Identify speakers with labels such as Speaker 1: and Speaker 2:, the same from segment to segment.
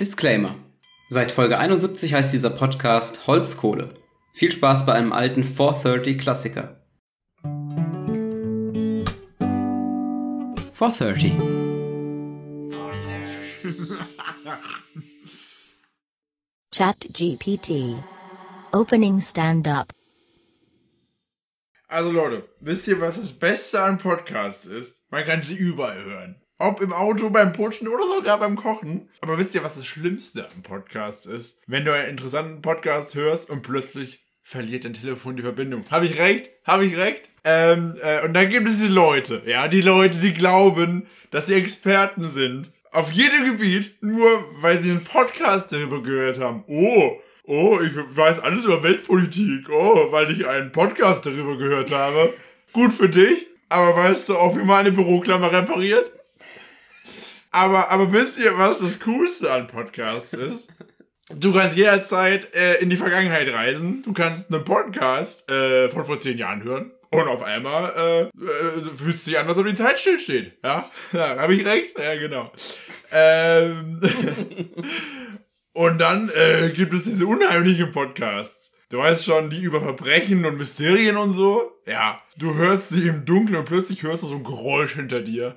Speaker 1: Disclaimer. Seit Folge 71 heißt dieser Podcast Holzkohle. Viel Spaß bei einem alten 430 Klassiker. 430.
Speaker 2: ChatGPT. Opening Stand-up.
Speaker 3: Also Leute, wisst ihr, was das Beste an Podcasts ist? Man kann sie überall hören. Ob im Auto, beim Putschen oder sogar beim Kochen. Aber wisst ihr, was das Schlimmste am Podcast ist? Wenn du einen interessanten Podcast hörst und plötzlich verliert dein Telefon die Verbindung. Habe ich recht? Habe ich recht? Ähm, äh, und dann gibt es die Leute, ja, die Leute, die glauben, dass sie Experten sind. Auf jedem Gebiet, nur weil sie einen Podcast darüber gehört haben. Oh, oh, ich weiß alles über Weltpolitik. Oh, weil ich einen Podcast darüber gehört habe. Gut für dich, aber weißt du auch, wie man eine Büroklammer repariert? Aber, aber wisst ihr, was das Coolste an Podcasts ist? Du kannst jederzeit äh, in die Vergangenheit reisen. Du kannst einen Podcast äh, von vor zehn Jahren hören. Und auf einmal äh, äh, fühlt sich an, als ob die Zeit stillsteht. Ja, ja habe ich recht? Ja, genau. Ähm, und dann äh, gibt es diese unheimlichen Podcasts. Du weißt schon, die über Verbrechen und Mysterien und so. Ja, du hörst sie im Dunkeln und plötzlich hörst du so ein Geräusch hinter dir.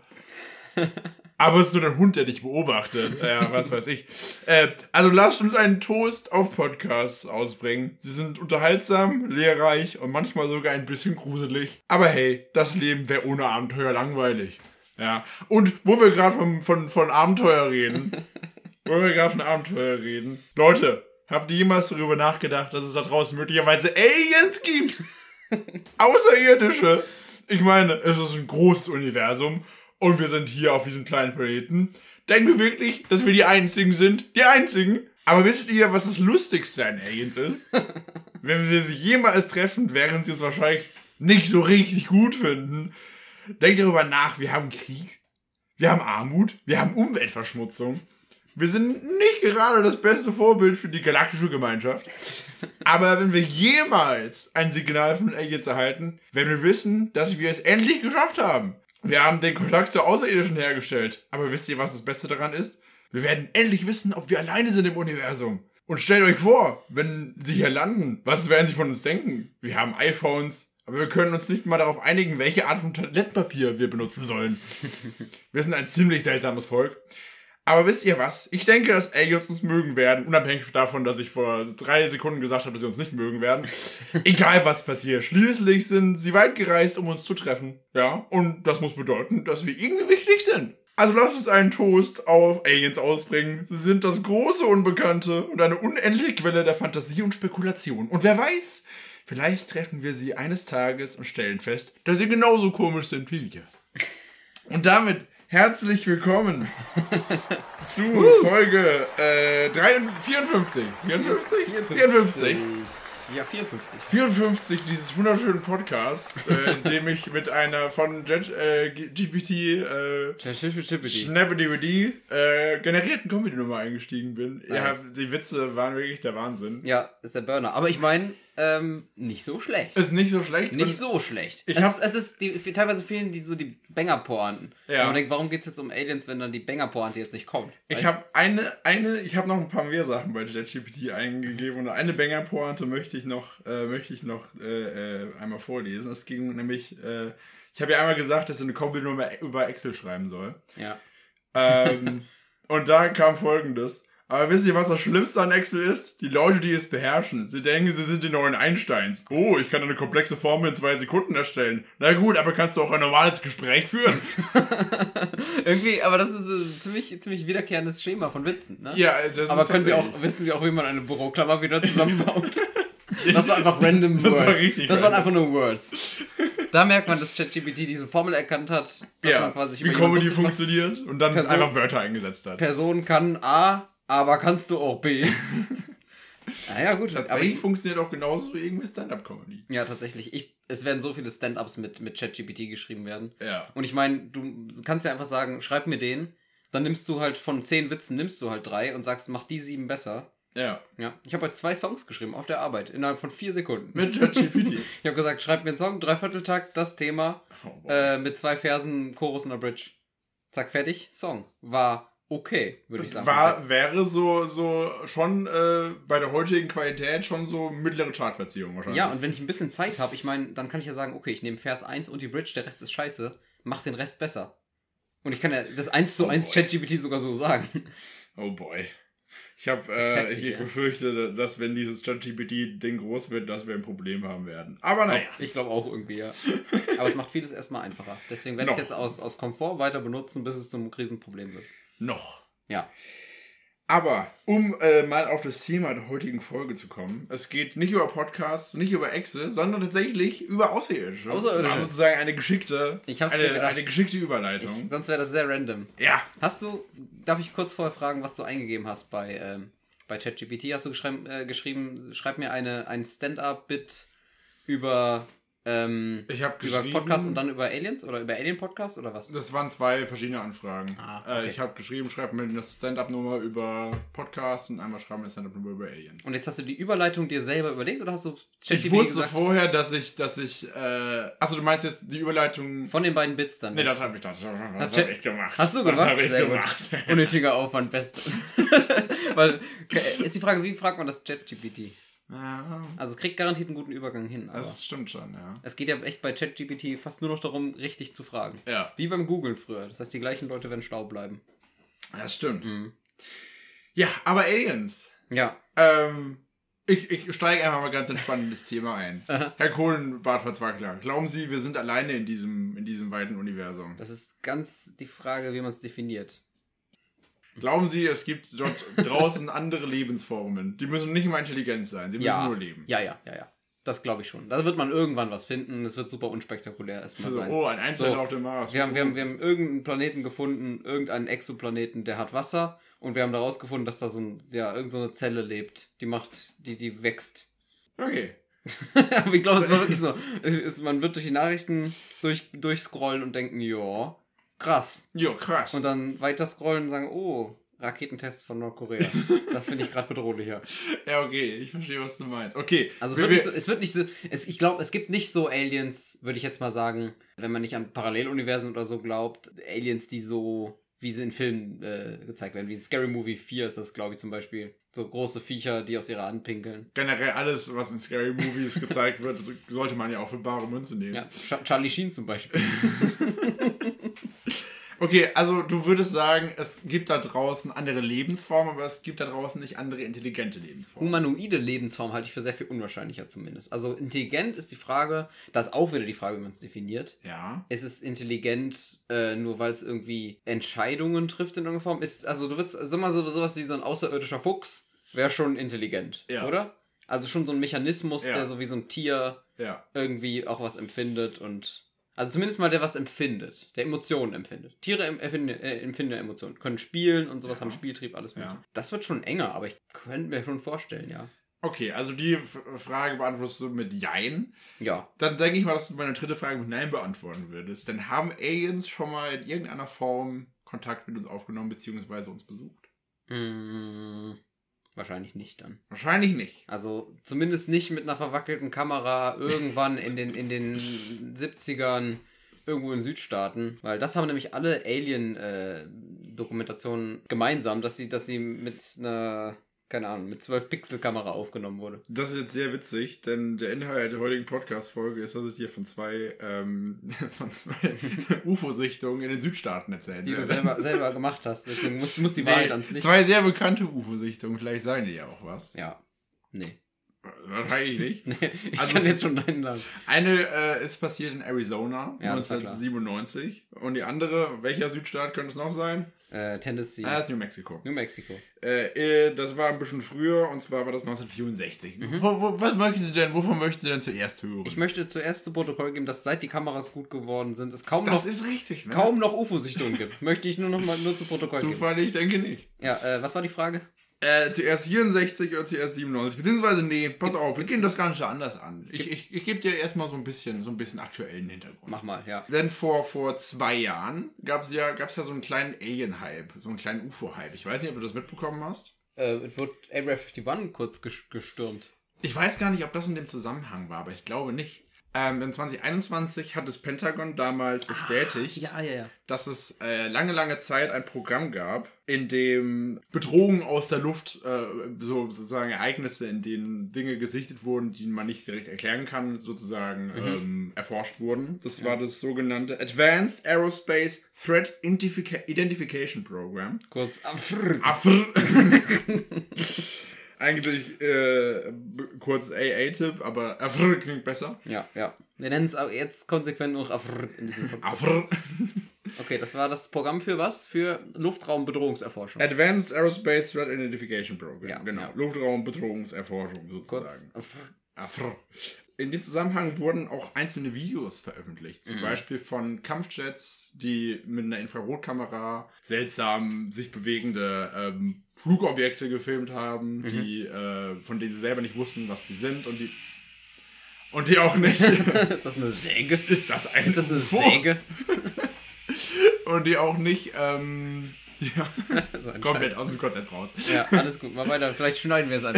Speaker 3: Aber es ist nur der Hund, der dich beobachtet. Ja, was weiß ich. Äh, also lasst uns einen Toast auf Podcasts ausbringen. Sie sind unterhaltsam, lehrreich und manchmal sogar ein bisschen gruselig. Aber hey, das Leben wäre ohne Abenteuer langweilig. Ja. Und wo wir gerade von, von, von Abenteuer reden, wo wir gerade von Abenteuer reden. Leute, habt ihr jemals darüber nachgedacht, dass es da draußen möglicherweise Aliens gibt? Außerirdische. Ich meine, es ist ein großes Universum und wir sind hier auf diesem kleinen Planeten. Denken wir wirklich, dass wir die Einzigen sind? Die Einzigen? Aber wisst ihr, was das Lustigste an Aliens ist? Wenn wir sie jemals treffen, während sie uns wahrscheinlich nicht so richtig gut finden. Denkt darüber nach, wir haben Krieg, wir haben Armut, wir haben Umweltverschmutzung. Wir sind nicht gerade das beste Vorbild für die galaktische Gemeinschaft. Aber wenn wir jemals ein Signal von Aliens erhalten, werden wir wissen, dass wir es endlich geschafft haben. Wir haben den Kontakt zu Außerirdischen hergestellt. Aber wisst ihr, was das Beste daran ist? Wir werden endlich wissen, ob wir alleine sind im Universum. Und stellt euch vor, wenn sie hier landen, was werden sie von uns denken? Wir haben iPhones, aber wir können uns nicht mal darauf einigen, welche Art von Toilettenpapier wir benutzen sollen. wir sind ein ziemlich seltsames Volk. Aber wisst ihr was? Ich denke, dass Aliens uns mögen werden, unabhängig davon, dass ich vor drei Sekunden gesagt habe, dass sie uns nicht mögen werden. Egal was passiert. Schließlich sind sie weit gereist, um uns zu treffen. Ja, und das muss bedeuten, dass wir irgendwie wichtig sind. Also lasst uns einen Toast auf Aliens ausbringen. Sie sind das große Unbekannte und eine unendliche Quelle der Fantasie und Spekulation. Und wer weiß, vielleicht treffen wir sie eines Tages und stellen fest, dass sie genauso komisch sind wie wir. Und damit herzlich willkommen zu Folge äh, 53. 54? 54.
Speaker 1: Ja, 54.
Speaker 3: 54 dieses wunderschönen Podcasts, äh, in dem ich mit einer von Jet, äh, GPT äh, Schnappity äh, generierten Comedy-Nummer eingestiegen bin. Ja,
Speaker 1: Nice.
Speaker 3: die Witze waren wirklich der Wahnsinn.
Speaker 1: Ja, ist der Burner. Aber ich meine, ähm, nicht so schlecht.
Speaker 3: Ist nicht so schlecht.
Speaker 1: Nicht so schlecht.
Speaker 3: Ich
Speaker 1: es, es ist die, teilweise fehlen die so die Banger-Pointen.
Speaker 3: Ja.
Speaker 1: Und man denkt, warum geht's jetzt um Aliens, wenn dann die Banger-Pointe jetzt nicht kommt?
Speaker 3: Ich habe eine, eine, ich habe noch ein paar mehr Sachen bei JetGPT eingegeben und eine Banger-Pointe möchte ich noch, äh, möchte ich noch äh, äh, einmal vorlesen. Es ging nämlich, äh, ich habe ja einmal gesagt, dass ich eine Kombi nur über Excel schreiben soll.
Speaker 1: ja.
Speaker 3: Ähm, und da kam folgendes. Aber wisst ihr, was das Schlimmste an Excel ist? Die Leute, die es beherrschen. Sie denken, sie sind die neuen Einsteins. Oh, ich kann eine komplexe Formel in zwei Sekunden erstellen. Na gut, aber kannst du auch ein normales Gespräch führen?
Speaker 1: Irgendwie, aber das ist ein ziemlich, ziemlich wiederkehrendes Schema von Witzen, ne?
Speaker 3: ja, das
Speaker 1: Aber
Speaker 3: ist
Speaker 1: können Sie auch, wissen Sie auch, wie man eine Büroklammer wieder zusammenbaut? Das war einfach random
Speaker 3: Das
Speaker 1: Words.
Speaker 3: war richtig
Speaker 1: Das waren einfach nur Words. Da merkt man, dass ChatGPT diese Formel erkannt hat, dass
Speaker 3: ja,
Speaker 1: man quasi
Speaker 3: wie Comedy funktioniert und dann
Speaker 1: Person-
Speaker 3: einfach Wörter eingesetzt hat.
Speaker 1: Person kann A, aber kannst du auch B. naja, gut. Aber
Speaker 3: Tatsächlich
Speaker 1: ich,
Speaker 3: funktioniert auch genauso wie irgendwie Stand-Up-Comedy.
Speaker 1: ja, tatsächlich. Ich, es werden so viele Stand-Ups mit, mit ChatGPT geschrieben werden.
Speaker 3: Ja.
Speaker 1: Und ich meine, du kannst ja einfach sagen, schreib mir den. Dann nimmst du halt von zehn Witzen, nimmst du halt drei und sagst, mach die sieben besser.
Speaker 3: Ja.
Speaker 1: Ja. Ich habe heute zwei Songs geschrieben auf der Arbeit, innerhalb von vier Sekunden.
Speaker 3: Mit ChatGPT.
Speaker 1: Ich habe gesagt, schreib mir einen Song, Dreivierteltakt, das Thema,
Speaker 3: Oh,
Speaker 1: äh, mit zwei Versen, Chorus und einer Bridge. Zack, fertig, Song. War okay, würde ich sagen.
Speaker 3: War, wäre so, so schon äh, bei der heutigen Qualität schon so mittlere Chartplatzierung wahrscheinlich.
Speaker 1: ja, und wenn ich ein bisschen Zeit habe, ich meine, dann kann ich ja sagen, okay, ich nehme Vers 1 und die Bridge, der Rest ist scheiße, mach den Rest besser. Und ich kann ja das 1 zu
Speaker 3: Oh
Speaker 1: 1
Speaker 3: boy.
Speaker 1: ChatGPT sogar so sagen.
Speaker 3: Oh boy. Ich habe, äh, ich,
Speaker 1: ja.
Speaker 3: befürchte, dass wenn dieses ChatGPT-Ding groß wird, dass wir ein Problem haben werden. Aber naja.
Speaker 1: Ich glaube auch irgendwie, ja. Aber es macht vieles erstmal einfacher. Deswegen werde ich es jetzt aus, aus Komfort weiter benutzen, bis es zum Riesenproblem wird.
Speaker 3: Noch.
Speaker 1: Ja.
Speaker 3: Aber um äh, mal auf das Thema der heutigen Folge zu kommen, es geht nicht über Podcasts, nicht über Exe, sondern tatsächlich über Außerirdische.
Speaker 1: Außerirdische.
Speaker 3: Also sozusagen eine geschickte,
Speaker 1: Ich
Speaker 3: eine, eine geschickte Überleitung.
Speaker 1: Sonst wäre das sehr random.
Speaker 3: ja.
Speaker 1: Hast du, darf ich kurz vorher fragen, was du eingegeben hast bei, ähm, bei ChatGPT? Hast du geschrieben, äh, geschrieben schreib mir eine, ein Stand-up-Bit über, ähm,
Speaker 3: Ich habe
Speaker 1: über
Speaker 3: geschrieben.
Speaker 1: Podcast und dann über Aliens oder über Alien-Podcast oder was?
Speaker 3: Das waren zwei verschiedene Anfragen.
Speaker 1: Ah, okay.
Speaker 3: äh, ich habe geschrieben, schreib mir eine Stand-Up-Nummer über Podcasts und einmal schreib mir eine Stand-Up-Nummer über Aliens.
Speaker 1: Und jetzt hast du die Überleitung dir selber überlegt oder hast du
Speaker 3: ich wusste
Speaker 1: gesagt?
Speaker 3: vorher, dass ich, dass ich, äh, achso, du meinst jetzt die Überleitung.
Speaker 1: Von den beiden Bits dann.
Speaker 3: nee, das habe ich, das, das hab ich gemacht.
Speaker 1: Hast du
Speaker 3: Das
Speaker 1: gemacht?
Speaker 3: habe ich
Speaker 1: Sehr
Speaker 3: gemacht.
Speaker 1: Unnötiger Aufwand, best. Weil, ist die Frage, wie fragt man das ChatGPT?
Speaker 3: Ja,
Speaker 1: Also es kriegt garantiert einen guten Übergang hin.
Speaker 3: Das stimmt schon, ja.
Speaker 1: es geht ja echt bei ChatGPT fast nur noch darum, richtig zu fragen.
Speaker 3: Ja,
Speaker 1: Wie beim Googlen früher. Das heißt, die gleichen Leute werden stau bleiben.
Speaker 3: das stimmt.
Speaker 1: Mhm.
Speaker 3: Ja, aber Aliens.
Speaker 1: Ja.
Speaker 3: Ähm, ich, ich steige einfach mal ganz entspannt in das Thema ein.
Speaker 1: Aha.
Speaker 3: Herr Kohlenbart Verzweigler, glauben Sie, wir sind alleine in diesem, in diesem weiten Universum?
Speaker 1: Das ist ganz die Frage, wie man es definiert.
Speaker 3: Glauben Sie, es gibt dort draußen andere Lebensformen? Die müssen nicht mal intelligent sein, sie müssen
Speaker 1: Ja.
Speaker 3: nur leben.
Speaker 1: Ja, ja, ja, ja. Das glaube ich schon. Da wird man irgendwann was finden. Es wird super unspektakulär erstmal
Speaker 3: Also,
Speaker 1: sein.
Speaker 3: oh, ein Einzelner
Speaker 1: So,
Speaker 3: auf dem Mars.
Speaker 1: Wir haben, wir, haben, wir haben irgendeinen Planeten gefunden, irgendeinen Exoplaneten, der hat Wasser und wir haben da rausgefunden, dass da so, ein, ja, irgend so eine Zelle lebt, die macht, die, die wächst.
Speaker 3: Okay.
Speaker 1: Aber ich glaube, es war wirklich so. Es, man wird durch die Nachrichten durch, durchscrollen und denken, ja, krass.
Speaker 3: Jo, krass.
Speaker 1: Und dann weiter scrollen und sagen, oh, Raketentest von Nordkorea. Das finde ich gerade bedrohlicher.
Speaker 3: ja, okay, ich verstehe, was du meinst. Okay.
Speaker 1: Also es
Speaker 3: wir-
Speaker 1: wird nicht so, es wird nicht so, es, ich glaube, es gibt nicht so Aliens, würde ich jetzt mal sagen, wenn man nicht an Paralleluniversen oder so glaubt, Aliens, die so, wie sie in Filmen äh, gezeigt werden, wie in Scary Movie 4 ist das, glaube ich, zum Beispiel. So große Viecher, die aus ihrer Hand pinkeln.
Speaker 3: generell alles, was in Scary Movies gezeigt wird, so- sollte man ja auch für bare Münze nehmen.
Speaker 1: Ja, Ch Charlie Sheen zum Beispiel.
Speaker 3: Okay, also du würdest sagen, es gibt da draußen andere Lebensformen, aber es gibt da draußen nicht andere intelligente Lebensformen.
Speaker 1: Humanoide Lebensform halte ich für sehr viel unwahrscheinlicher zumindest. Also intelligent ist die Frage, da ist auch wieder die Frage, wie man es definiert.
Speaker 3: Ja.
Speaker 1: Ist es intelligent, äh, nur weil es irgendwie Entscheidungen trifft in irgendeiner Form? Ist, also du würdest, sag mal, so, sowas wie so ein außerirdischer Fuchs wäre schon intelligent,
Speaker 3: Ja.
Speaker 1: oder? Also schon so ein Mechanismus,
Speaker 3: Ja.
Speaker 1: der so wie so ein Tier
Speaker 3: Ja.
Speaker 1: irgendwie auch was empfindet und. Also zumindest mal der was empfindet, der Emotionen empfindet. Tiere em- empfinden, äh, empfinden Emotionen, können spielen und sowas,
Speaker 3: Ja.
Speaker 1: haben Spieltrieb, alles mögliche.
Speaker 3: Ja.
Speaker 1: Das wird schon enger, aber ich könnte mir schon vorstellen, ja.
Speaker 3: Okay, also die Frage beantwortest du mit Jein.
Speaker 1: Ja.
Speaker 3: Dann denke ich mal, dass du meine dritte Frage mit Nein beantworten würdest. Denn haben Aliens schon mal in irgendeiner Form Kontakt mit uns aufgenommen, beziehungsweise uns besucht?
Speaker 1: Hm, wahrscheinlich nicht dann.
Speaker 3: Wahrscheinlich nicht.
Speaker 1: Also zumindest nicht mit einer verwackelten Kamera irgendwann in den, in den 70ern irgendwo in Südstaaten. Weil das haben nämlich alle Alien-Dokumentationen gemeinsam, dass sie, dass sie mit einer, keine Ahnung, mit 12 Pixel Kamera aufgenommen wurde.
Speaker 3: Das ist jetzt sehr witzig, denn der Inhalt der heutigen Podcast-Folge ist, dass ich dir von zwei, ähm, von zwei UFO-Sichtungen in den Südstaaten erzählen
Speaker 1: Die du selber, selber gemacht hast. Deswegen muss, muss die
Speaker 3: Nee,
Speaker 1: Wahrheit ans Licht.
Speaker 3: Zwei sehr bekannte UFO-Sichtungen, vielleicht sagen die ja auch was.
Speaker 1: Ja. Nee.
Speaker 3: Wahrscheinlich nicht.
Speaker 1: nee. Ich
Speaker 3: Also-
Speaker 1: kann jetzt schon Nein sagen.
Speaker 3: Eine äh, ist passiert in Arizona,
Speaker 1: Ja, das war klar.
Speaker 3: 1997. Und die andere, welcher Südstaat könnte es noch sein?
Speaker 1: Äh, Tennessee.
Speaker 3: Ah, das ist New Mexico.
Speaker 1: New Mexico.
Speaker 3: Äh, äh, das war ein bisschen früher, und zwar war das 1964. Wo, wo, was möchten Sie denn, wovon möchten Sie denn zuerst hören?
Speaker 1: Mhm. Ich möchte zuerst zu Protokoll geben, dass seit die Kameras gut geworden sind, es kaum
Speaker 3: das
Speaker 1: noch
Speaker 3: ist richtig, ne?
Speaker 1: kaum noch UFO-Sichtungen gibt. Möchte ich nur noch mal nur zu Protokoll geben.
Speaker 3: Zufall, ich denke nicht.
Speaker 1: Ja, äh, was war die Frage?
Speaker 3: Äh, zuerst 64 oder zuerst 97. Beziehungsweise, nee, pass
Speaker 1: Gibt's-
Speaker 3: auf, wir gehen das Ganze anders an. Ich, ich, ich gebe dir erstmal so ein bisschen, so ein bisschen aktuellen Hintergrund.
Speaker 1: Mach mal, ja.
Speaker 3: Denn vor, vor zwei Jahren gab es ja, gab's ja so einen kleinen Alien-Hype, so einen kleinen UFO-Hype. Ich weiß nicht, ob du das mitbekommen hast.
Speaker 1: Äh, es wird Area 51 kurz ges- gestürmt.
Speaker 3: Ich weiß gar nicht, ob das in dem Zusammenhang war, aber ich glaube nicht. Ähm, in 2021 hat das Pentagon damals bestätigt,
Speaker 1: Ja, ja, ja.
Speaker 3: dass es äh, lange, lange Zeit ein Programm gab, in dem Bedrohungen aus der Luft, äh, so sozusagen Ereignisse, in denen Dinge gesichtet wurden, die man nicht direkt erklären kann, sozusagen ähm, erforscht wurden. Das war das sogenannte Advanced Aerospace Threat Identifica Identification Program.
Speaker 1: Kurz.
Speaker 3: Afr. Eigentlich äh, kurz AA-Tipp, aber Afr klingt besser.
Speaker 1: Ja, ja. Wir nennen es auch jetzt konsequent nur noch Afr in diesem.
Speaker 3: Afr.
Speaker 1: Okay, das war das Programm für was? Für Luftraumbedrohungserforschung.
Speaker 3: Advanced Aerospace Threat Identification Program.
Speaker 1: Ja,
Speaker 3: genau.
Speaker 1: ja.
Speaker 3: Luftraumbedrohungserforschung sozusagen.
Speaker 1: Kurz. Afr.
Speaker 3: Afr. In dem Zusammenhang wurden auch einzelne Videos veröffentlicht.
Speaker 1: Mhm.
Speaker 3: Zum Beispiel von Kampfjets, die mit einer Infrarotkamera seltsam sich bewegende ähm, Flugobjekte gefilmt haben,
Speaker 1: Mhm.
Speaker 3: die, äh, von denen sie selber nicht wussten, was die sind und die und die auch nicht.
Speaker 1: Ist das eine Säge?
Speaker 3: ist das ein
Speaker 1: Ist das eine
Speaker 3: UFO?
Speaker 1: Säge?
Speaker 3: Und die auch nicht ähm, ja,
Speaker 1: So
Speaker 3: komplett
Speaker 1: Scheiß.
Speaker 3: aus dem Konzept raus.
Speaker 1: Ja, alles gut. Mal weiter. Vielleicht schneiden wir es an,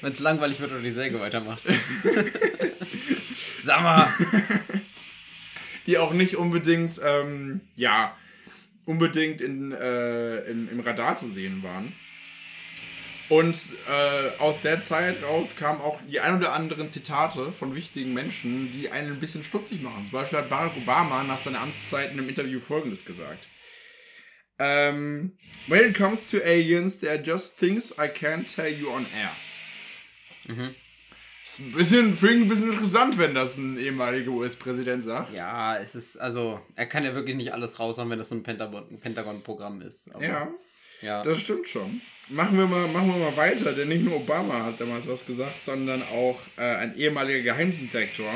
Speaker 1: wenn es langweilig wird oder die Säge weitermacht. Sag mal.
Speaker 3: die auch nicht unbedingt, ähm, ja, unbedingt in, äh, im, im Radar zu sehen waren. Und äh, aus der Zeit raus kamen auch die ein oder anderen Zitate von wichtigen Menschen, die einen ein bisschen stutzig machen. Zum Beispiel hat Barack Obama nach seiner Amtszeit in einem Interview Folgendes gesagt. Ähm, When it comes to aliens, there are just things I can't tell you on air. Ist ein bisschen, finde ein bisschen interessant, wenn das ein ehemaliger US-Präsident sagt.
Speaker 1: Ja, es ist, also, er kann ja wirklich nicht alles raushauen, wenn das so ein Pentagon- ein Pentagon-Programm ist. Aber,
Speaker 3: Ja.
Speaker 1: ja.
Speaker 3: Das stimmt schon. Machen wir mal, machen wir mal weiter, denn nicht nur Obama hat damals was gesagt, sondern auch äh, ein ehemaliger Geheimdienstdirektor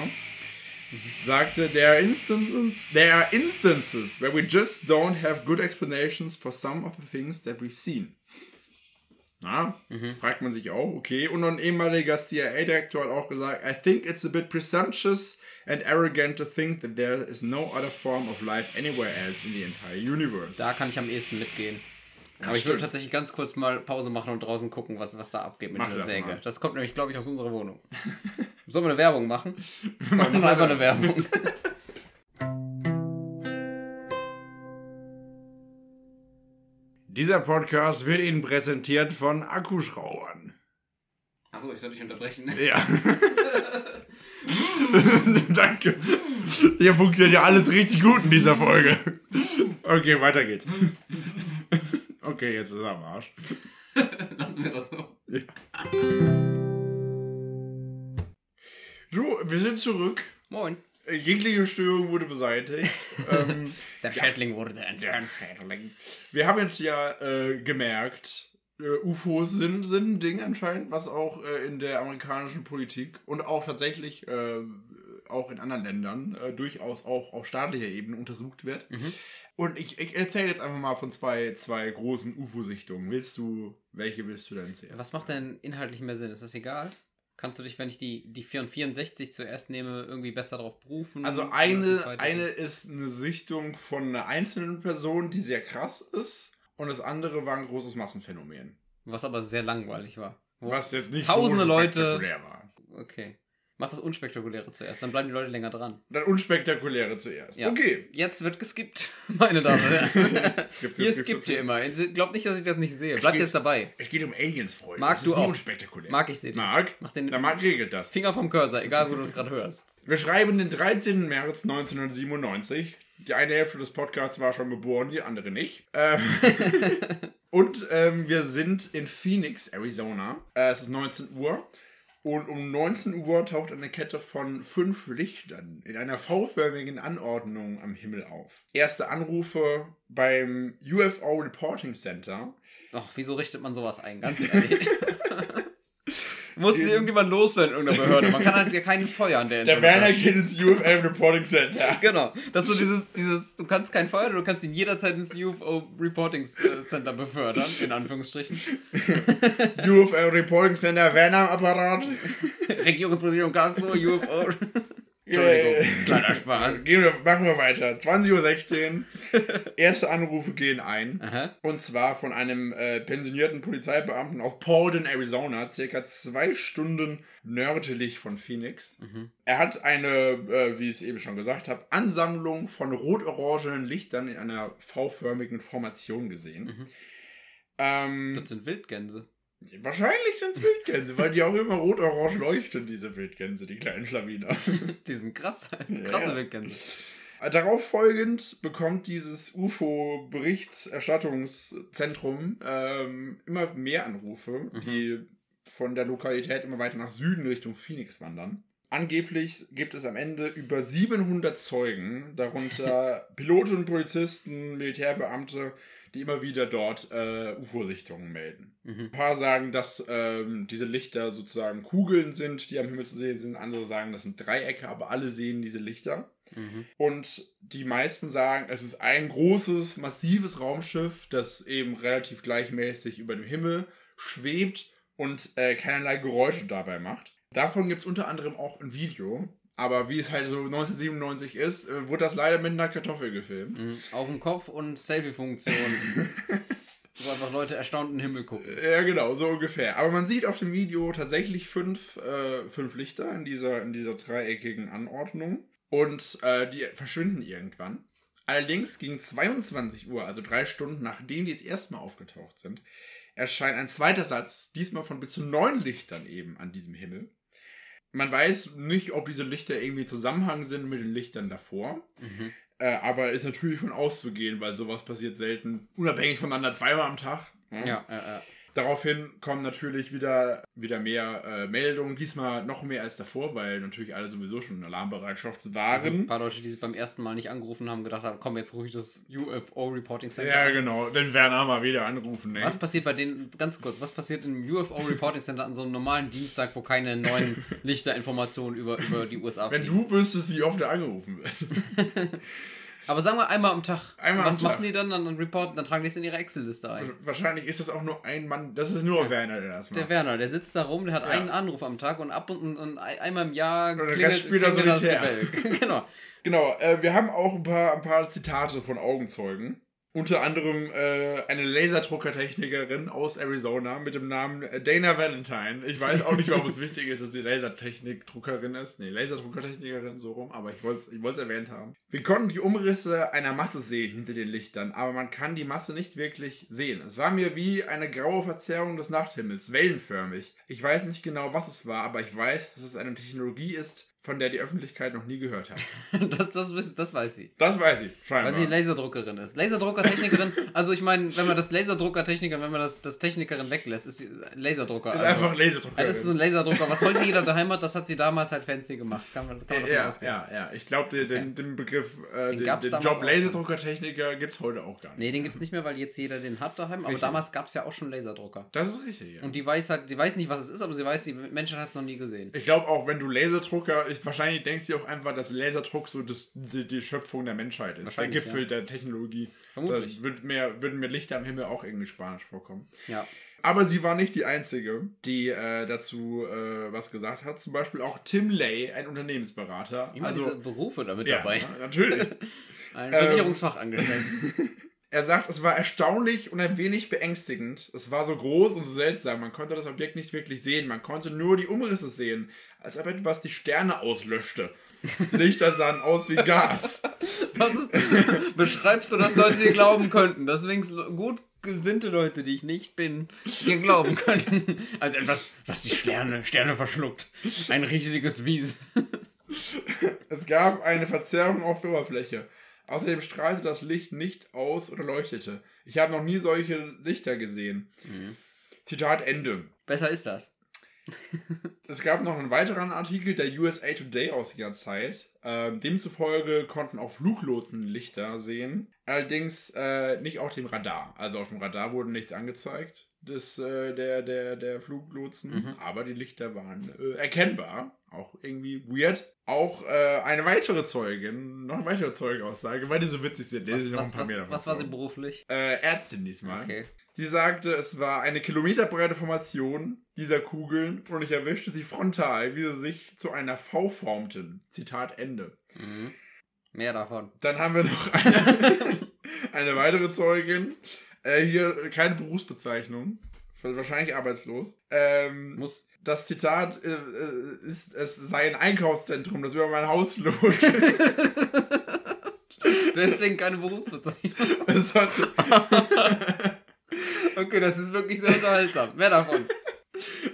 Speaker 3: sagte, there are, instances, there are instances where we just don't have good explanations for some of the things that we've seen. Na, fragt man sich auch, okay. Und ein ehemaliger CIA-Direktor hat auch gesagt, I think it's a bit presumptuous and arrogant to think that there is no other form of life anywhere else in the entire universe.
Speaker 1: Da kann ich am ehesten mitgehen. Aber ich
Speaker 3: stimmt.
Speaker 1: würde tatsächlich ganz kurz mal Pause machen und draußen gucken, was, was da abgeht mit
Speaker 3: Mach
Speaker 1: dieser
Speaker 3: das
Speaker 1: Säge.
Speaker 3: mal.
Speaker 1: Das kommt nämlich, glaube ich, aus unserer Wohnung. Sollen wir eine Werbung machen? Wir machen einfach eine Werbung.
Speaker 3: Dieser Podcast wird Ihnen präsentiert von Akkuschrauern.
Speaker 1: Achso, ich soll dich unterbrechen.
Speaker 3: Ja. Danke. Hier funktioniert ja alles richtig gut in dieser Folge. Okay, weiter geht's. Okay, jetzt ist er am Arsch.
Speaker 1: Lassen wir das so.
Speaker 3: So, wir sind zurück.
Speaker 1: Moin.
Speaker 3: Jegliche Störung wurde beseitigt. ähm,
Speaker 1: Der Schädling wurde entfernt.
Speaker 3: wir haben jetzt ja äh, gemerkt, äh, UFOs sind, sind ein Ding anscheinend, was auch äh, in der amerikanischen Politik und auch tatsächlich äh, auch in anderen Ländern äh, durchaus auch auf staatlicher Ebene untersucht wird. Und ich, ich erzähle jetzt einfach mal von zwei, zwei großen UFO-Sichtungen. Willst du, welche willst du denn zuerst?
Speaker 1: Was macht denn inhaltlich mehr Sinn? Ist das egal? Kannst du dich, wenn ich die, die 64 zuerst nehme, irgendwie besser darauf berufen?
Speaker 3: Also eine, eine ist eine Sichtung von einer einzelnen Person, die sehr krass ist. Und das andere war ein großes Massenphänomen.
Speaker 1: Was aber sehr langweilig war.
Speaker 3: Was jetzt nicht
Speaker 1: Tausende
Speaker 3: so
Speaker 1: Leute-
Speaker 3: war.
Speaker 1: Okay. Mach das Unspektakuläre zuerst, dann bleiben die Leute länger dran.
Speaker 3: Das Unspektakuläre zuerst.
Speaker 1: Ja.
Speaker 3: Okay.
Speaker 1: Jetzt wird geskippt, meine Damen und Herren.
Speaker 3: Skip, skip,
Speaker 1: Ihr
Speaker 3: skip,
Speaker 1: skippt
Speaker 3: skip.
Speaker 1: ihr immer. Glaubt nicht, dass ich das nicht sehe. Bleibt jetzt dabei.
Speaker 3: Es geht um Aliens, Freunde.
Speaker 1: Marc,
Speaker 3: das
Speaker 1: du
Speaker 3: ist
Speaker 1: auch.
Speaker 3: unspektakulär.
Speaker 1: Marc, ich sehe dich.
Speaker 3: Marc?
Speaker 1: Mach den
Speaker 3: Na, Marc regelt das.
Speaker 1: Finger vom Cursor, egal wo du es gerade hörst.
Speaker 3: Wir schreiben den 13. März 1997. Die eine Hälfte des Podcasts war schon geboren, die andere nicht. Ähm, und ähm, wir sind in Phoenix, Arizona. Äh, es ist 19 Uhr. Und um 19 Uhr taucht eine Kette von fünf Lichtern in einer V-förmigen Anordnung am Himmel auf. Erste Anrufe beim UFO Reporting Center.
Speaker 1: Ach, wieso richtet man sowas ein? Ganz ehrlich. Muss die irgendjemand loswerden in irgendeiner Behörde? Man kann halt ja keinen feuern, der
Speaker 3: Der Werner geht ins UFO Reporting Center.
Speaker 1: Genau. Das ist so dieses, dieses, du kannst keinen feuern, du kannst ihn jederzeit ins UFO Reporting Center befördern, in Anführungsstrichen.
Speaker 3: UFO Reporting Center, Werner am Apparat.
Speaker 1: Regierungspräsident Karlsruhe, UFO. Entschuldigung,
Speaker 3: Äh,
Speaker 1: kleiner Spaß.
Speaker 3: Wir, machen wir weiter. 20.16 Uhr. Erste Anrufe gehen ein.
Speaker 1: Aha.
Speaker 3: Und zwar von einem äh, pensionierten Polizeibeamten aus Paulden, Arizona, circa zwei Stunden nördlich von Phoenix. Er hat eine, äh, wie ich es eben schon gesagt habe, Ansammlung von rot-orangenen Lichtern in einer V-förmigen Formation gesehen. Ähm,
Speaker 1: Das sind Wildgänse.
Speaker 3: Wahrscheinlich sind es Wildgänse, weil die auch immer rot-orange leuchten, diese Wildgänse, die kleinen Schlawiner.
Speaker 1: Die sind krass. Krasse
Speaker 3: Ja.
Speaker 1: Wildgänse.
Speaker 3: Darauf folgend bekommt dieses UFO-Berichterstattungszentrum ähm, immer mehr Anrufe, die von der Lokalität immer weiter nach Süden Richtung Phoenix wandern. Angeblich gibt es am Ende über 700 Zeugen, darunter Piloten, Polizisten, Militärbeamte, die immer wieder dort äh, UFO-Sichtungen melden. Ein paar sagen, dass ähm, diese Lichter sozusagen Kugeln sind, die am Himmel zu sehen sind. Andere sagen, das sind Dreiecke, aber alle sehen diese Lichter. Und die meisten sagen, es ist ein großes, massives Raumschiff, das eben relativ gleichmäßig über dem Himmel schwebt und äh, keinerlei Geräusche dabei macht. Davon gibt es unter anderem auch ein Video. Aber wie es halt so 1997 ist, äh, wurde das leider mit einer Kartoffel gefilmt.
Speaker 1: Mhm. Auf dem Kopf und Selfie-Funktion. Wo einfach Leute erstaunt in den Himmel gucken.
Speaker 3: Ja, genau, so ungefähr. Aber man sieht auf dem Video tatsächlich fünf, äh, fünf Lichter in dieser, in dieser dreieckigen Anordnung. Und äh, die verschwinden irgendwann. Allerdings gegen 22 Uhr, also drei Stunden nachdem die jetzt erstmal aufgetaucht sind, erscheint ein zweiter Satz, diesmal von bis zu neun Lichtern eben an diesem Himmel. Man weiß nicht, ob diese Lichter irgendwie Zusammenhang sind mit den Lichtern davor. Äh, aber ist natürlich von auszugehen, weil sowas passiert selten, unabhängig voneinander zweimal am Tag. ne?
Speaker 1: Ja, ja, ja.
Speaker 3: Daraufhin kommen natürlich wieder, wieder mehr äh, Meldungen, diesmal noch mehr als davor, weil natürlich alle sowieso schon in Alarmbereitschaft
Speaker 1: Ein
Speaker 3: waren.
Speaker 1: paar Leute, die sich beim ersten Mal nicht angerufen haben, gedacht haben, komm, jetzt ruhig das UFO-Reporting Center
Speaker 3: Ja, genau, den Werner mal wieder anrufen, ne?
Speaker 1: Was passiert bei denen, ganz kurz, was passiert im UFO-Reporting Center an so einem normalen Dienstag, wo keine neuen Lichterinformationen über, über die USA
Speaker 3: Wenn
Speaker 1: fliegen?
Speaker 3: du wüsstest, wie oft er angerufen wird.
Speaker 1: Aber sagen wir einmal am Tag.
Speaker 3: Einmal
Speaker 1: was
Speaker 3: am
Speaker 1: machen
Speaker 3: Tag.
Speaker 1: die dann? Dann reporten, dann tragen die es in ihre Excel-Liste ein.
Speaker 3: Wahrscheinlich ist das auch nur ein Mann, das ist nur Werner, der das
Speaker 1: Der
Speaker 3: macht.
Speaker 1: Werner, der sitzt da rum, der hat
Speaker 3: Ja.
Speaker 1: einen Anruf am Tag und ab und, und, und ein- einmal im Jahr
Speaker 3: der Rest spielt er
Speaker 1: klingelt das
Speaker 3: solitär.
Speaker 1: Gebell. genau.
Speaker 3: Genau, äh, wir haben auch ein paar, ein paar Zitate von Augenzeugen. Unter anderem äh, eine Laserdruckertechnikerin aus Arizona mit dem Namen Dana Valentine. Ich weiß auch nicht, warum es wichtig ist, dass sie Lasertechnik-Druckerin ist. Nee, Laserdruckertechnikerin so rum, aber ich wollte es ich wollt's erwähnt haben. Wir konnten die Umrisse einer Masse sehen hinter den Lichtern, aber man kann die Masse nicht wirklich sehen. Es war mir wie eine graue Verzerrung des Nachthimmels, wellenförmig. Ich weiß nicht genau, was es war, aber ich weiß, dass es eine Technologie ist, von der die Öffentlichkeit noch nie gehört hat.
Speaker 1: Das, das, das weiß sie.
Speaker 3: Das weiß ich, scheinbar.
Speaker 1: Weil sie Laserdruckerin ist. Laserdruckertechnikerin, also ich meine, wenn man das Laserdruckertechnikerin, wenn man das, das Technikerin weglässt, ist sie Laserdrucker.
Speaker 3: ist
Speaker 1: also,
Speaker 3: einfach Laserdrucker.
Speaker 1: Das ist ein Laserdrucker. Was heute jeder daheim hat, das hat sie damals halt fancy gemacht. Kann man, kann man
Speaker 3: ja,
Speaker 1: ausgehen.
Speaker 3: ja, ja. Ich glaube, den, den, den Begriff, äh, den, den
Speaker 1: damals
Speaker 3: Job Laserdruckertechniker gibt es heute auch gar nicht.
Speaker 1: Nee, den gibt es nicht mehr, weil jetzt jeder den hat daheim. Aber
Speaker 3: Richtig.
Speaker 1: damals gab es ja auch schon Laserdrucker.
Speaker 3: Das ist richtig, ja.
Speaker 1: Und die weiß halt, die weiß nicht, was es ist, aber sie weiß, die Menschheit hat es noch nie gesehen.
Speaker 3: ich glaube auch, wenn du Laserdrucker, ich, wahrscheinlich denkst du auch einfach, dass Laserdruck so das, die, die Schöpfung der Menschheit ist. Der Gipfel
Speaker 1: ja.
Speaker 3: der Technologie.
Speaker 1: Vermutlich.
Speaker 3: Da mir, würden mir Lichter am Himmel auch irgendwie spanisch vorkommen.
Speaker 1: Ja.
Speaker 3: Aber sie war nicht die Einzige, die äh, dazu äh, was gesagt hat. Zum Beispiel auch Tim Lay, ein Unternehmensberater.
Speaker 1: Immer diese Berufe damit
Speaker 3: ja,
Speaker 1: dabei.
Speaker 3: natürlich.
Speaker 1: Ein Versicherungsfachangestellter.
Speaker 3: Er sagt, es war erstaunlich und ein wenig beängstigend. Es war so groß und so seltsam. Man konnte das Objekt nicht wirklich sehen. Man konnte nur die Umrisse sehen, als ob etwas die Sterne auslöschte. Lichter sahen aus wie Gas.
Speaker 1: Was ist, beschreibst du, dass Leute dir glauben könnten? Deswegen gut gesinnte Leute, die ich nicht bin, dir glauben könnten. Als etwas, was die Sterne, Sterne verschluckt. Ein riesiges Wies.
Speaker 3: Es gab eine Verzerrung auf der Oberfläche. Außerdem strahlte das Licht nicht aus oder leuchtete. Ich habe noch nie solche Lichter gesehen. Zitat Ende.
Speaker 1: Besser ist das.
Speaker 3: Es gab noch einen weiteren Artikel der USA Today aus der Zeit. Ähm, demzufolge konnten auch Fluglotsen Lichter sehen. Allerdings äh, nicht auf dem Radar. Also auf dem Radar wurde nichts angezeigt. des, äh, der, der, der Fluglotsen,
Speaker 1: Mhm.
Speaker 3: aber die Lichter waren äh, erkennbar. Auch irgendwie weird. Auch äh, eine weitere Zeugin, noch eine weitere Zeugenaussage, weil die so witzig sind.
Speaker 1: Was,
Speaker 3: noch ein
Speaker 1: was,
Speaker 3: paar
Speaker 1: was,
Speaker 3: mehr davon
Speaker 1: was war sie beruflich?
Speaker 3: Äh, Ärztin diesmal.
Speaker 1: Okay.
Speaker 3: Sie sagte, es war eine kilometerbreite Formation dieser Kugeln und ich erwischte sie frontal, wie sie sich zu einer V formten. Zitat Ende.
Speaker 1: Mhm. Mehr davon.
Speaker 3: Dann haben wir noch eine, eine weitere Zeugin. Äh, hier keine Berufsbezeichnung. Wahrscheinlich arbeitslos. Ähm,
Speaker 1: Muss.
Speaker 3: das Zitat äh, äh, ist, es sei ein Einkaufszentrum, das über mein Haus flog.
Speaker 1: Deswegen keine Berufsbezeichnung.
Speaker 3: es hat,
Speaker 1: Okay, das ist wirklich sehr unterhaltsam. Mehr davon.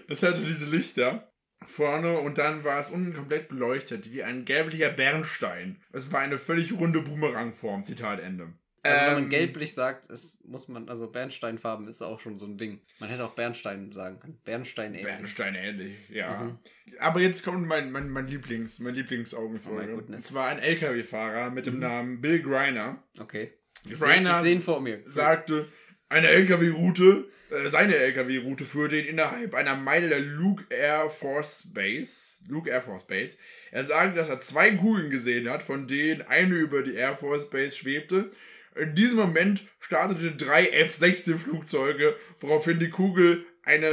Speaker 3: es hatte diese Lichter vorne und dann war es unten komplett beleuchtet, wie ein gelblicher Bernstein. Es war eine völlig runde Boomerangform. Zitat Ende.
Speaker 1: Also wenn
Speaker 3: Ähm,
Speaker 1: man gelblich sagt, es muss man, also Bernsteinfarben ist auch schon so ein Ding. Man hätte auch Bernstein sagen können. Bernstein ähnlich.
Speaker 3: Bernstein ähnlich, ja.
Speaker 1: Mhm.
Speaker 3: Aber jetzt kommt mein, mein, mein Lieblings, mein
Speaker 1: Oh
Speaker 3: Lieblingsaugenzeuge.
Speaker 1: my
Speaker 3: und zwar ein LKW-Fahrer mit dem
Speaker 1: Mhm.
Speaker 3: Namen Bill Griner.
Speaker 1: Okay. Ich
Speaker 3: Griner
Speaker 1: seh ihn vor mir.
Speaker 3: sagte, eine LKW-Route, äh, seine LKW-Route führte ihn innerhalb einer Meile der Luke Air Force Base. Luke Air Force Base. Er sagte, dass er zwei Kugeln gesehen hat, von denen eine über die Air Force Base schwebte. In diesem Moment startete drei F-16-Flugzeuge, woraufhin die Kugel eine,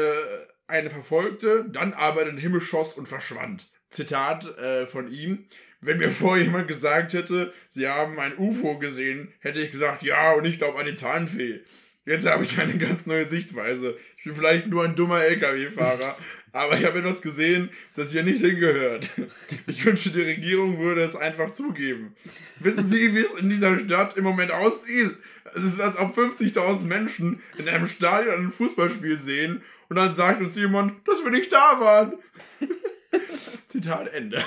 Speaker 3: eine verfolgte, dann aber in den Himmel schoss und verschwand. Zitat äh, von ihm. Wenn mir vorher jemand gesagt hätte, sie haben ein UFO gesehen, hätte ich gesagt, ja, und ich glaube an die Zahnfee. Jetzt habe ich eine ganz neue Sichtweise. Ich bin vielleicht nur ein dummer LKW-Fahrer, aber ich habe etwas gesehen, das hier nicht hingehört. Ich wünsche, die Regierung würde es einfach zugeben. Wissen Sie, wie es in dieser Stadt im Moment aussieht? Es ist, als ob 50.000 Menschen in einem Stadion ein Fußballspiel sehen und dann sagt uns jemand, dass wir nicht da waren. Zitat Ende.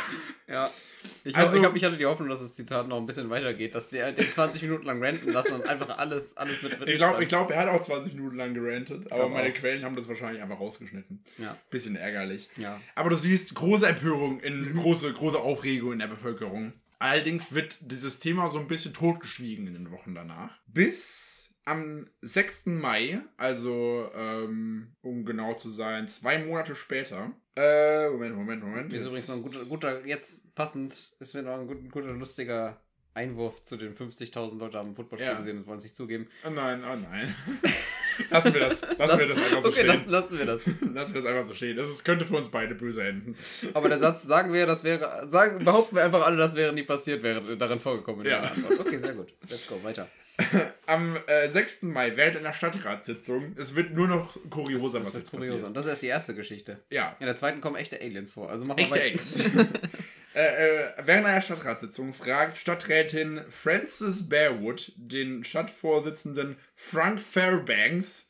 Speaker 1: Ja. Ich,
Speaker 3: Also-
Speaker 1: ich, hab, ich hatte die Hoffnung, dass das Zitat noch ein bisschen weitergeht, dass die den 20 Minuten lang ranten lassen und einfach alles, alles mit,
Speaker 3: Ich glaube, glaub, er hat auch 20 Minuten lang gerantet, aber meine
Speaker 1: auch.
Speaker 3: Quellen haben das wahrscheinlich einfach rausgeschnitten.
Speaker 1: Ja.
Speaker 3: Bisschen ärgerlich.
Speaker 1: Ja.
Speaker 3: Aber du siehst große Empörung, in, große, große Aufregung in der Bevölkerung. Allerdings wird dieses Thema so ein bisschen totgeschwiegen in den Wochen danach. Bis am 6. Mai, also ähm, um genau zu sein, zwei Monate später. Äh, Moment, Moment, Moment.
Speaker 1: Ist übrigens noch ein guter, guter, jetzt passend, ist mir noch ein guter, guter lustiger Einwurf zu den 50.000 Leute haben Footballspiel
Speaker 3: Ja.
Speaker 1: gesehen und wollen sich zugeben.
Speaker 3: Oh nein, oh nein. lassen wir das. Lassen wir das einfach so
Speaker 1: okay,
Speaker 3: stehen.
Speaker 1: lassen, lassen wir das.
Speaker 3: Lassen wir das einfach so stehen. Das ist, könnte für uns beide böse enden.
Speaker 1: Aber der Satz, sagen wir, das wäre, sagen, behaupten wir einfach alle, das wäre nie passiert, wäre darin vorgekommen.
Speaker 3: Ja.
Speaker 1: Okay, sehr gut. Let's go, weiter.
Speaker 3: Am äh, 6. Mai, während einer Stadtratssitzung, es wird nur noch kurioser, was
Speaker 1: Das ist
Speaker 3: jetzt
Speaker 1: kurios.
Speaker 3: passiert.
Speaker 1: Das ist erst die erste Geschichte.
Speaker 3: Ja,
Speaker 1: In der zweiten kommen echte Aliens vor. Also machen
Speaker 3: echte
Speaker 1: wir weiter.
Speaker 3: Aliens. äh, äh, während einer Stadtratssitzung fragt Stadträtin Frances Bearwood den Stadtvorsitzenden Frank Fairbanks,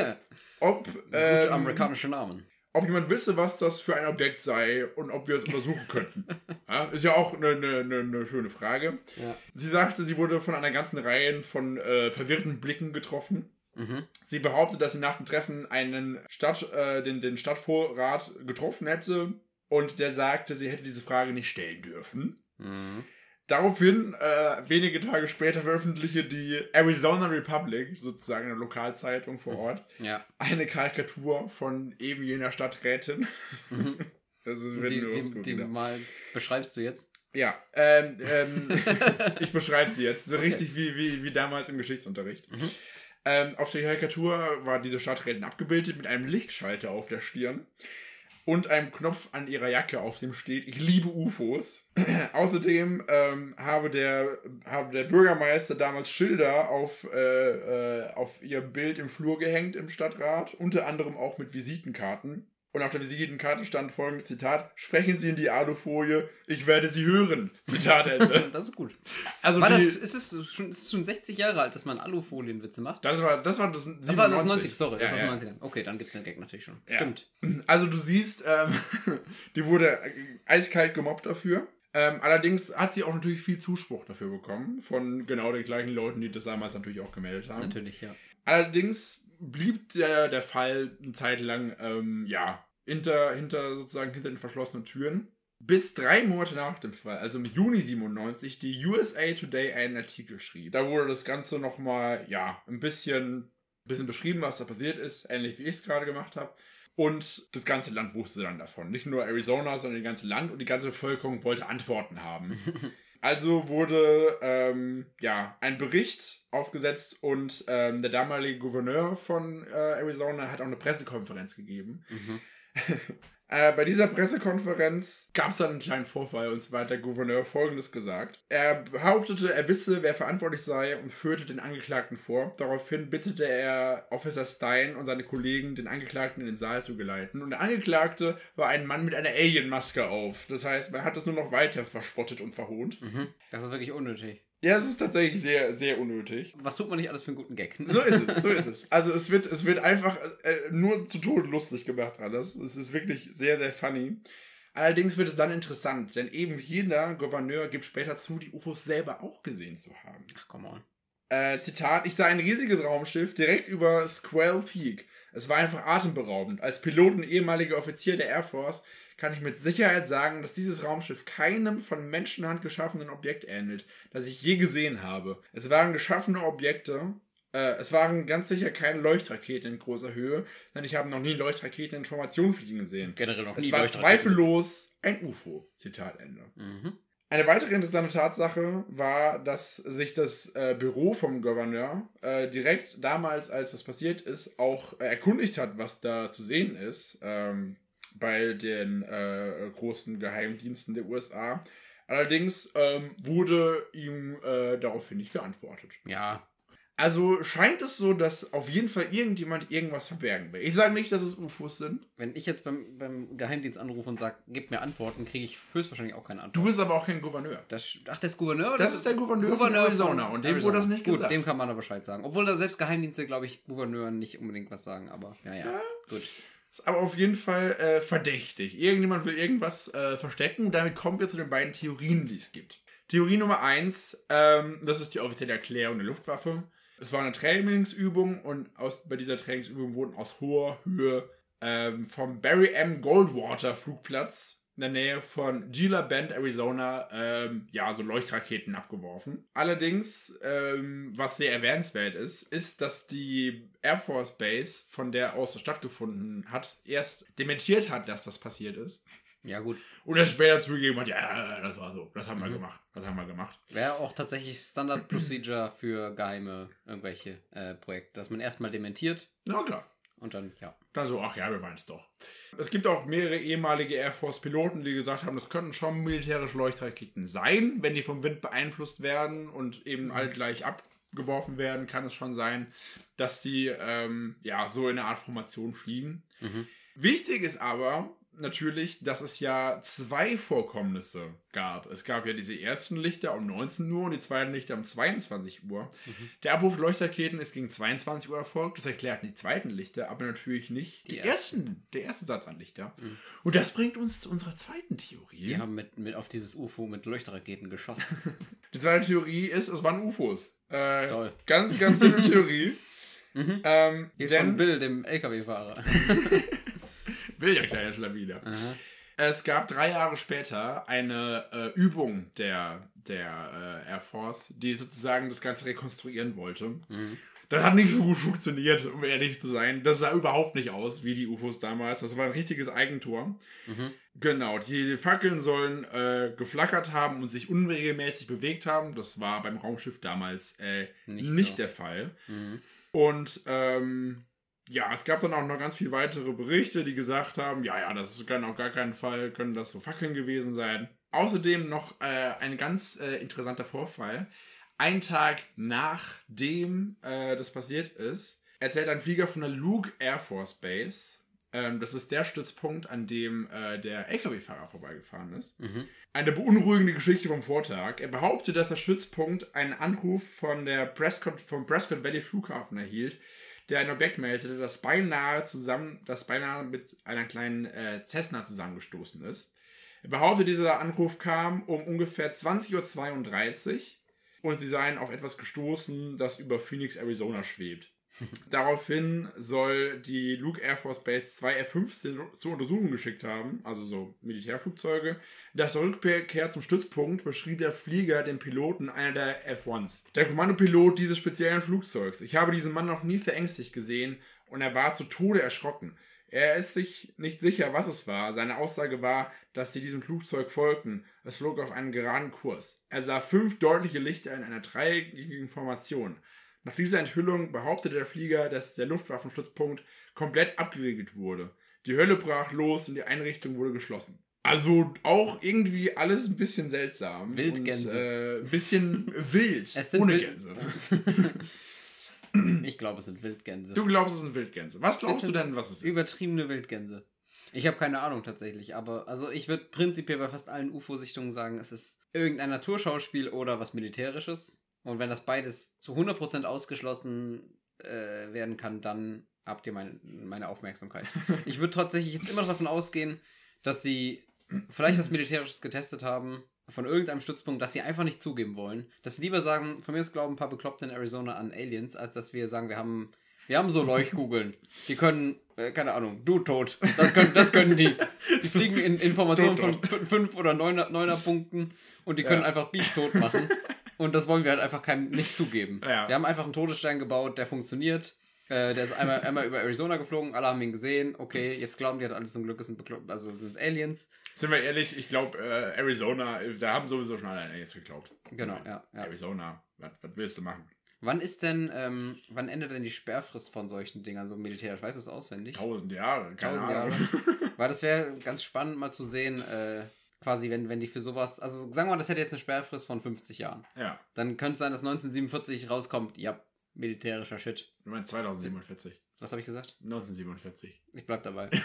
Speaker 3: ob, ähm,
Speaker 1: amerikanische Namen.
Speaker 3: Ob jemand wisse, was das für ein Objekt sei und ob wir es untersuchen könnten. Ja, ist ja auch eine, eine, eine, schöne Frage.
Speaker 1: Ja.
Speaker 3: Sie sagte, sie wurde von einer ganzen Reihe von äh, verwirrten Blicken getroffen.
Speaker 1: Mhm.
Speaker 3: Sie behauptet, dass sie nach dem Treffen einen Stadt, äh, den, den Stadtvorrat getroffen hätte und der sagte, sie hätte diese Frage nicht stellen dürfen.
Speaker 1: Mhm.
Speaker 3: Daraufhin, äh, wenige Tage später, veröffentlichte die Arizona Republic, sozusagen eine Lokalzeitung vor Ort,
Speaker 1: Ja.
Speaker 3: eine Karikatur von eben jener Stadträtin. Das ist
Speaker 1: Die,
Speaker 3: wird
Speaker 1: die,
Speaker 3: nur
Speaker 1: die, die mal beschreibst du jetzt?
Speaker 3: Ja, ähm, ähm, ich beschreibe sie jetzt, so richtig wie, wie, wie damals im Geschichtsunterricht.
Speaker 1: Mhm.
Speaker 3: Ähm, auf der Karikatur war diese Stadträtin abgebildet mit einem Lichtschalter auf der Stirn und einem Knopf an ihrer Jacke, auf dem steht, ich liebe UFOs. Außerdem ähm, habe, der, habe der Bürgermeister damals Schilder auf, äh, äh, auf ihr Bild im Flur gehängt im Stadtrat, unter anderem auch mit Visitenkarten. Und auf der Visitenkarte stand folgendes Zitat: Sprechen Sie in die Alufolie, ich werde Sie hören. Zitat Ende.
Speaker 1: Das ist gut.
Speaker 3: Also
Speaker 1: War
Speaker 3: die,
Speaker 1: das, ist es schon, ist es schon 60 Jahre alt, dass man Alufolienwitze macht?
Speaker 3: das war das war das,
Speaker 1: Das war das
Speaker 3: 97.
Speaker 1: 90, sorry, das
Speaker 3: Ja,
Speaker 1: war
Speaker 3: ja.
Speaker 1: das 90. Okay, dann gibt's den Gag natürlich schon.
Speaker 3: Ja.
Speaker 1: Stimmt.
Speaker 3: Also du siehst, ähm, die wurde äh, eiskalt gemobbt dafür. Ähm, allerdings hat sie auch natürlich viel Zuspruch dafür bekommen von genau den gleichen Leuten, die das damals natürlich auch gemeldet haben.
Speaker 1: Natürlich, ja.
Speaker 3: Allerdings blieb der, der Fall eine Zeit lang, ähm, ja, hinter, hinter sozusagen hinter den verschlossenen Türen. Bis drei Monate nach dem Fall, also im Juni 97, die USA Today einen Artikel schrieb. Da wurde das Ganze nochmal, ja, ein bisschen ein bisschen beschrieben, was da passiert ist, ähnlich wie ich es gerade gemacht habe. Und das ganze Land wusste dann davon. Nicht nur Arizona, sondern das ganze Land und die ganze Bevölkerung wollte Antworten haben. Also wurde ähm, ja ein Bericht aufgesetzt und ähm, der damalige Gouverneur von äh, Arizona hat auch eine Pressekonferenz gegeben. Äh, bei dieser Pressekonferenz gab es dann einen kleinen Vorfall und zwar hat der Gouverneur folgendes gesagt. Er behauptete, er wisse, wer verantwortlich sei und führte den Angeklagten vor. Daraufhin bittete er Officer Stein und seine Kollegen, den Angeklagten in den Saal zu geleiten. Und der Angeklagte war ein Mann mit einer Alien-Maske auf. Das heißt, man hat es nur noch weiter verspottet und verhohnt.
Speaker 1: Mhm. Das ist wirklich unnötig.
Speaker 3: Ja, es ist tatsächlich sehr, sehr unnötig.
Speaker 1: Was tut man nicht alles für einen guten Gag?
Speaker 3: So ist es, so ist es. Also es wird, es wird einfach äh, nur zu Tode lustig gemacht alles. Es ist wirklich sehr, sehr funny. Allerdings wird es dann interessant, denn eben jeder Gouverneur gibt später zu, die UFOs selber auch gesehen zu haben.
Speaker 1: Ach, come on.
Speaker 3: Äh, Zitat, ich sah ein riesiges Raumschiff direkt über Squirrel Peak. Es war einfach atemberaubend. Als Pilot und ehemaliger Offizier der Air Force kann ich mit Sicherheit sagen, dass dieses Raumschiff keinem von Menschenhand geschaffenen Objekt ähnelt, das ich je gesehen habe. Es waren geschaffene Objekte, äh, es waren ganz sicher keine Leuchtraketen in großer Höhe, denn ich habe noch nie Leuchtraketen in Formation fliegen gesehen.
Speaker 1: Generell noch nie
Speaker 3: Es war zweifellos ein UFO. Zitat Ende.
Speaker 1: Mhm.
Speaker 3: Eine weitere interessante Tatsache war, dass sich das äh, Büro vom Gouverneur äh, direkt damals, als das passiert ist, auch äh, erkundigt hat, was da zu sehen ist ähm, bei den äh, großen Geheimdiensten der USA. Allerdings ähm, wurde ihm äh, daraufhin nicht geantwortet.
Speaker 1: Ja,
Speaker 3: Also scheint es so, dass auf jeden Fall irgendjemand irgendwas verbergen will. Ich sage nicht, dass es UFOs sind.
Speaker 1: wenn ich jetzt beim, beim Geheimdienst anrufe und sage, gib mir Antworten, kriege ich höchstwahrscheinlich auch keine
Speaker 3: Du
Speaker 1: Antwort.
Speaker 3: bist aber auch kein Gouverneur.
Speaker 1: Das, ach, der ist Gouverneur?
Speaker 3: Das ist der Gouverneur von Arizona und dem wurde das nicht
Speaker 1: Gut,
Speaker 3: gesagt.
Speaker 1: dem kann man da Bescheid sagen. Obwohl da selbst Geheimdienste, glaube ich, Gouverneuren nicht unbedingt was sagen, aber ja, ja, gut.
Speaker 3: Ist aber auf jeden Fall äh, verdächtig. Irgendjemand will irgendwas äh, verstecken. Damit kommen wir zu den beiden Theorien, die es gibt. Theorie Nummer eins, ähm, das ist die offizielle Erklärung der Luftwaffe. Es war eine Trainingsübung und aus, bei dieser Trainingsübung wurden aus hoher Höhe ähm, vom Barry M. Goldwater Flugplatz in der Nähe von Gila Bend, Arizona, ähm, ja, so Leuchtraketen abgeworfen. Allerdings, ähm, was sehr erwähnenswert ist, ist, dass die Air Force Base, von der aus das stattgefunden hat, erst dementiert hat, dass das passiert ist.
Speaker 1: Ja, gut.
Speaker 3: Und er später zugegeben hat, ja, das war so, das haben wir gemacht, das haben wir gemacht.
Speaker 1: Wäre auch tatsächlich Standard Procedure für geheime irgendwelche äh, Projekte, dass man erstmal dementiert
Speaker 3: Na klar.
Speaker 1: Und dann, ja.
Speaker 3: Dann so, ach ja, wir waren es doch. Es gibt auch mehrere ehemalige Air Force-Piloten, die gesagt haben, das könnten schon militärische Leuchtraketen sein. Wenn die vom Wind beeinflusst werden und eben alle gleich abgeworfen werden, kann es schon sein, dass die ähm, ja so in einer Art Formation fliegen. Wichtig ist aber natürlich, dass es ja zwei Vorkommnisse gab. Es gab ja diese ersten Lichter um 19 Uhr und die zweiten Lichter um 22 Uhr. Der Abwurf der Leuchtraketen ist gegen 22 Uhr erfolgt. Das erklärt die zweiten Lichter, aber natürlich nicht die,
Speaker 1: Die
Speaker 3: ersten, der erste Satz an Lichter. Und das bringt uns zu unserer zweiten Theorie.
Speaker 1: Die haben mit, mit auf dieses UFO mit Leuchtraketen geschossen.
Speaker 3: Die zweite Theorie ist, es waren UFOs. Äh,
Speaker 1: Toll.
Speaker 3: Ganz, ganz simple Theorie. ähm,
Speaker 1: Hier ist
Speaker 3: denn
Speaker 1: von Bill, dem LKW-Fahrer.
Speaker 3: will der kleine Schlawiner. Es gab drei Jahre später eine äh, Übung der, der äh, Air Force, die sozusagen das Ganze rekonstruieren wollte. Das hat nicht so gut funktioniert, um ehrlich zu sein. Das sah überhaupt nicht aus wie die UFOs damals. Das war ein richtiges Eigentor. Genau, die Fackeln sollen äh, geflackert haben und sich unregelmäßig bewegt haben. Das war beim Raumschiff damals äh, nicht,
Speaker 1: Nicht so.
Speaker 3: der Fall. Und ähm, ja, es gab dann auch noch ganz viele weitere Berichte, die gesagt haben, ja, ja, das kann auf gar keinen Fall, können das so Fackeln gewesen sein. Außerdem noch äh, ein ganz äh, interessanter Vorfall. Ein Tag nachdem äh, das passiert ist, erzählt ein Flieger von der Luke Air Force Base, ähm, das ist der Stützpunkt, an dem äh, der LKW-Fahrer vorbeigefahren ist, eine beunruhigende Geschichte vom Vortag. Er behauptet, dass der Stützpunkt einen Anruf von der Prescott, vom Prescott Valley Flughafen erhielt, der ein Objekt meldete, das beinahe zusammen, das beinahe mit einer kleinen äh, Cessna zusammengestoßen ist. Er behauptet, dieser Anruf kam um ungefähr 20.32 Uhr und sie seien auf etwas gestoßen, das über Phoenix, Arizona schwebt. Daraufhin soll die Luke Air Force Base zwei F-15 zur Untersuchung geschickt haben, also so Militärflugzeuge. Nach der Rückkehr zum Stützpunkt beschrieb der Flieger den Piloten einer der F-1s. Der Kommandopilot dieses speziellen Flugzeugs. Ich habe diesen Mann noch nie verängstigt gesehen und er war zu Tode erschrocken. Er ist sich nicht sicher, was es war. Seine Aussage war, dass sie diesem Flugzeug folgten. Es flog auf einen geraden Kurs. Er sah fünf deutliche Lichter in einer dreieckigen Formation. Nach dieser Enthüllung behauptete der Flieger, dass der Luftwaffenstützpunkt komplett abgeriegelt wurde. Die Hölle brach los und die Einrichtung wurde geschlossen. Also auch irgendwie alles ein bisschen seltsam.
Speaker 1: Wildgänse.
Speaker 3: Und, äh, ein bisschen wild.
Speaker 1: Es sind
Speaker 3: ohne
Speaker 1: Wild-
Speaker 3: Gänse.
Speaker 1: Ich glaube, es sind Wildgänse.
Speaker 3: Du glaubst, es sind Wildgänse. Was glaubst du denn, was es ist?
Speaker 1: Übertriebene Wildgänse. Ich habe keine Ahnung tatsächlich, aber also ich würde prinzipiell bei fast allen UFO-Sichtungen sagen, es ist irgendein Naturschauspiel oder was Militärisches. Und wenn das beides zu 100% ausgeschlossen äh, werden kann, dann habt ihr meine, meine Aufmerksamkeit. Ich würde tatsächlich jetzt immer noch davon ausgehen, dass sie vielleicht was Militärisches getestet haben von irgendeinem Stützpunkt, dass sie einfach nicht zugeben wollen. Dass sie lieber sagen, von mir aus glauben ein paar Bekloppte in Arizona an Aliens, als dass wir sagen, wir haben, wir haben so Leuchtkugeln. Die können, äh, keine Ahnung, du tot. Das können, das können die. Die fliegen in Informationen von
Speaker 3: tot.
Speaker 1: fün- fünf oder neuner, neuner Punkten und die können
Speaker 3: Ja.
Speaker 1: einfach Beat tot machen. Und das wollen wir halt einfach keinem nicht zugeben.
Speaker 3: Ja.
Speaker 1: Wir haben einfach einen Todesstern gebaut, der funktioniert. Äh, der ist einmal, einmal über Arizona geflogen, alle haben ihn gesehen. Okay, jetzt glauben die halt alles zum Glück, es sind, also sind Aliens.
Speaker 3: Sind wir ehrlich, ich glaube, äh, Arizona, da haben sowieso schon alle Aliens geglaubt.
Speaker 1: Genau, ja, ja.
Speaker 3: Arizona, was, was willst du machen?
Speaker 1: Wann ist denn, ähm, wann endet denn die Sperrfrist von solchen Dingern, so militärisch? Weißt du es auswendig?
Speaker 3: Tausend Jahre, keine
Speaker 1: Tausend
Speaker 3: Ahnung.
Speaker 1: Jahre. Weil das wäre ganz spannend mal zu sehen, äh, quasi, wenn, wenn die für sowas, also sagen wir mal, das hätte jetzt eine Sperrfrist von 50 Jahren.
Speaker 3: Ja,
Speaker 1: Dann könnte es sein, dass 1947 rauskommt, ja, militärischer Shit.
Speaker 3: du meinst 2047.
Speaker 1: Was habe ich gesagt?
Speaker 3: 1947.
Speaker 1: Ich bleib dabei.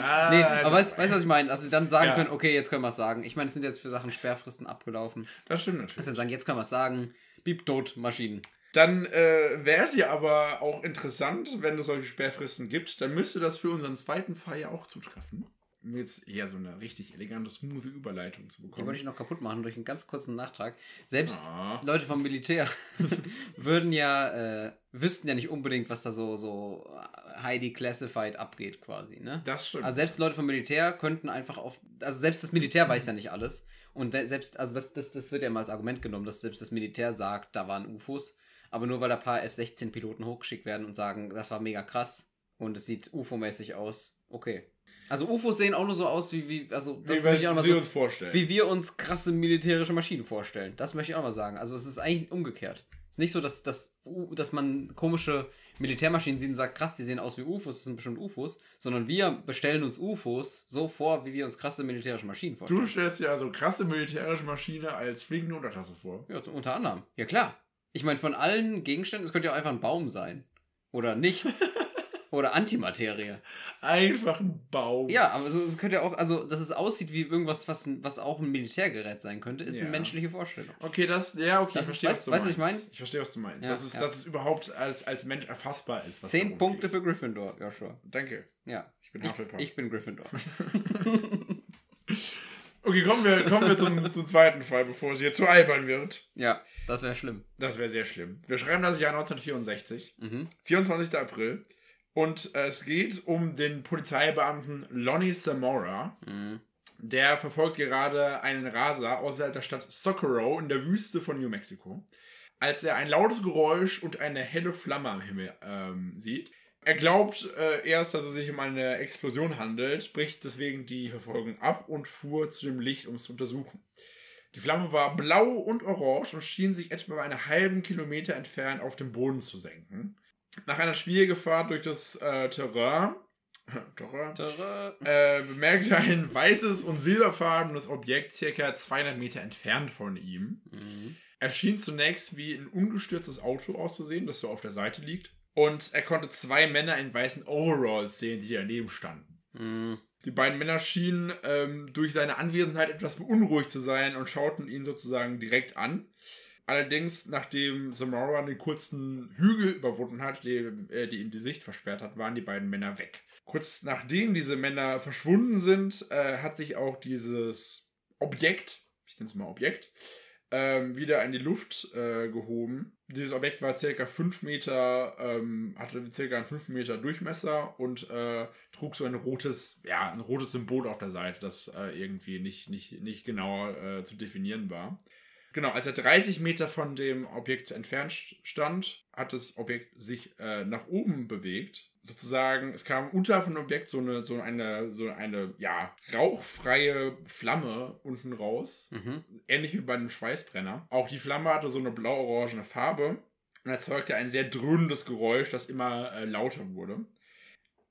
Speaker 3: Ah,
Speaker 1: Nee, aber weißt du, was ich meine? Dass sie dann sagen
Speaker 3: Ja.
Speaker 1: können, okay, jetzt können wir es sagen. Ich meine, es sind jetzt für Sachen Sperrfristen abgelaufen.
Speaker 3: Das stimmt
Speaker 1: Dass
Speaker 3: natürlich.
Speaker 1: sie dann sagen, jetzt können wir es sagen. Beep tot, Maschinen.
Speaker 3: Dann äh, wäre es ja aber auch interessant, wenn es solche Sperrfristen gibt, dann müsste das für unseren zweiten Fall ja auch zutreffen. Um jetzt eher so eine richtig elegante, smooth Überleitung zu
Speaker 1: Die wollte
Speaker 3: bekommen.
Speaker 1: ich noch kaputt machen durch einen ganz kurzen Nachtrag. Selbst
Speaker 3: Ah.
Speaker 1: Leute vom Militär würden ja, äh, wüssten ja nicht unbedingt, was da so, so highly classified abgeht quasi, ne?
Speaker 3: Das stimmt.
Speaker 1: Also selbst Leute vom Militär könnten einfach auf, also selbst das Militär weiß ja nicht alles. Und selbst, also das, das, das wird ja mal als Argument genommen, dass selbst das Militär sagt, da waren UFOs. Aber nur weil da ein paar F-16-Piloten hochgeschickt werden und sagen, das war mega krass und es sieht UFO-mäßig aus, okay. Also UFOs sehen auch nur so aus, wie, wie also das
Speaker 3: Wie
Speaker 1: möchte ich auch
Speaker 3: wir
Speaker 1: mal so,
Speaker 3: uns vorstellen.
Speaker 1: wie wir uns krasse militärische Maschinen vorstellen. Das möchte ich auch mal sagen. Also es ist eigentlich umgekehrt. Es ist nicht so, dass, dass, dass man komische Militärmaschinen sieht und sagt, krass, die sehen aus wie UFOs, das sind bestimmt UFOs, sondern wir bestellen uns UFOs so vor, wie wir uns krasse militärische Maschinen vorstellen.
Speaker 3: Du stellst dir also krasse militärische Maschine als fliegende Untertasse vor.
Speaker 1: Ja, unter anderem. Ja, klar. Ich meine, von allen Gegenständen, es könnte ja auch einfach ein Baum sein. Oder nichts. Oder Antimaterie.
Speaker 3: Einfach ein Baum.
Speaker 1: Ja, aber so, es könnte ja auch, also, dass es aussieht wie irgendwas, was, was auch ein Militärgerät sein könnte, ist
Speaker 3: Ja.
Speaker 1: eine menschliche Vorstellung.
Speaker 3: Okay, das, ja, okay,
Speaker 1: Das
Speaker 3: ich
Speaker 1: ist-
Speaker 3: verstehe, was du
Speaker 1: weißt du, was
Speaker 3: meinst.
Speaker 1: ich mein?
Speaker 3: Ich verstehe, was du meinst.
Speaker 1: Ja,
Speaker 3: dass, es,
Speaker 1: ja.
Speaker 3: dass es überhaupt als, als Mensch erfassbar ist.
Speaker 1: Zehn Punkte für Gryffindor, Joshua.
Speaker 3: Danke.
Speaker 1: Ja.
Speaker 3: Ich bin
Speaker 1: Ich,
Speaker 3: Hufflepuff.
Speaker 1: ich bin Gryffindor.
Speaker 3: Okay, kommen wir, kommen wir zum, zum zweiten Fall, bevor es hier zu albern wird.
Speaker 1: ja, das wäre schlimm.
Speaker 3: Das wäre sehr schlimm. Wir schreiben das Jahr 1964,
Speaker 1: Mhm.
Speaker 3: 24. April. Und äh, es geht um den Polizeibeamten Lonnie Zamora.
Speaker 1: Mhm.
Speaker 3: Der verfolgt gerade einen Raser außerhalb der Stadt Socorro in der Wüste von New Mexico. Als er ein lautes Geräusch und eine helle Flamme am Himmel ähm, sieht. Er glaubt äh, erst, dass es sich um eine Explosion handelt, bricht deswegen die Verfolgung ab und fuhr zu dem Licht, um es zu untersuchen. Die Flamme war blau und orange und schien sich etwa einen halben Kilometer entfernt auf dem Boden zu senken. Nach einer schwierigen Fahrt durch das äh, Terrain, Terrain
Speaker 1: Tada.
Speaker 3: äh, bemerkte er ein weißes und silberfarbenes Objekt circa 200 Meter entfernt von ihm.
Speaker 1: Mhm.
Speaker 3: Er schien zunächst wie ein ungestürztes Auto auszusehen, das so auf der Seite liegt. Und er konnte zwei Männer in weißen Overalls sehen, die daneben standen.
Speaker 1: Mhm.
Speaker 3: Die beiden Männer schienen ähm, durch seine Anwesenheit etwas beunruhigt zu sein und schauten ihn sozusagen direkt an. Allerdings, nachdem Zamora den kurzen Hügel überwunden hat, die, äh, die ihm die Sicht versperrt hat, waren die beiden Männer weg. Kurz nachdem diese Männer verschwunden sind, äh, hat sich auch dieses Objekt, ich nenne es mal Objekt, ähm, wieder in die Luft äh, gehoben. Dieses Objekt war circa 5 Meter, ähm, hatte circa einen 5 Meter Durchmesser und äh, trug so ein rotes, ja, ein rotes Symbol auf der Seite, das äh, irgendwie nicht, nicht, nicht genauer äh, zu definieren war. Genau, als er 30 Meter von dem Objekt entfernt stand, hat das Objekt sich äh, nach oben bewegt. Sozusagen, es kam unter von dem Objekt so eine, so eine, so eine, ja, rauchfreie Flamme unten raus.
Speaker 1: Mhm.
Speaker 3: Ähnlich wie bei einem Schweißbrenner. Auch die Flamme hatte so eine blau-orangene Farbe und erzeugte ein sehr dröhnendes Geräusch, das immer äh, lauter wurde.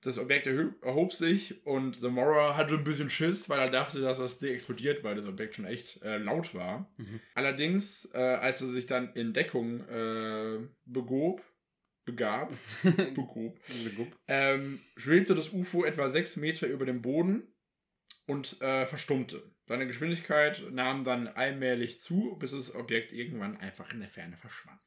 Speaker 3: Das Objekt erhob sich und Zamora hatte ein bisschen Schiss, weil er dachte, dass das Ding explodiert, weil das Objekt schon echt äh, laut war. Allerdings, äh, als er sich dann in Deckung äh, begob, begab, begob, ähm, schwebte das UFO etwa sechs Meter über dem Boden und äh, verstummte. Seine Geschwindigkeit nahm dann allmählich zu, bis das Objekt irgendwann einfach in der Ferne verschwand.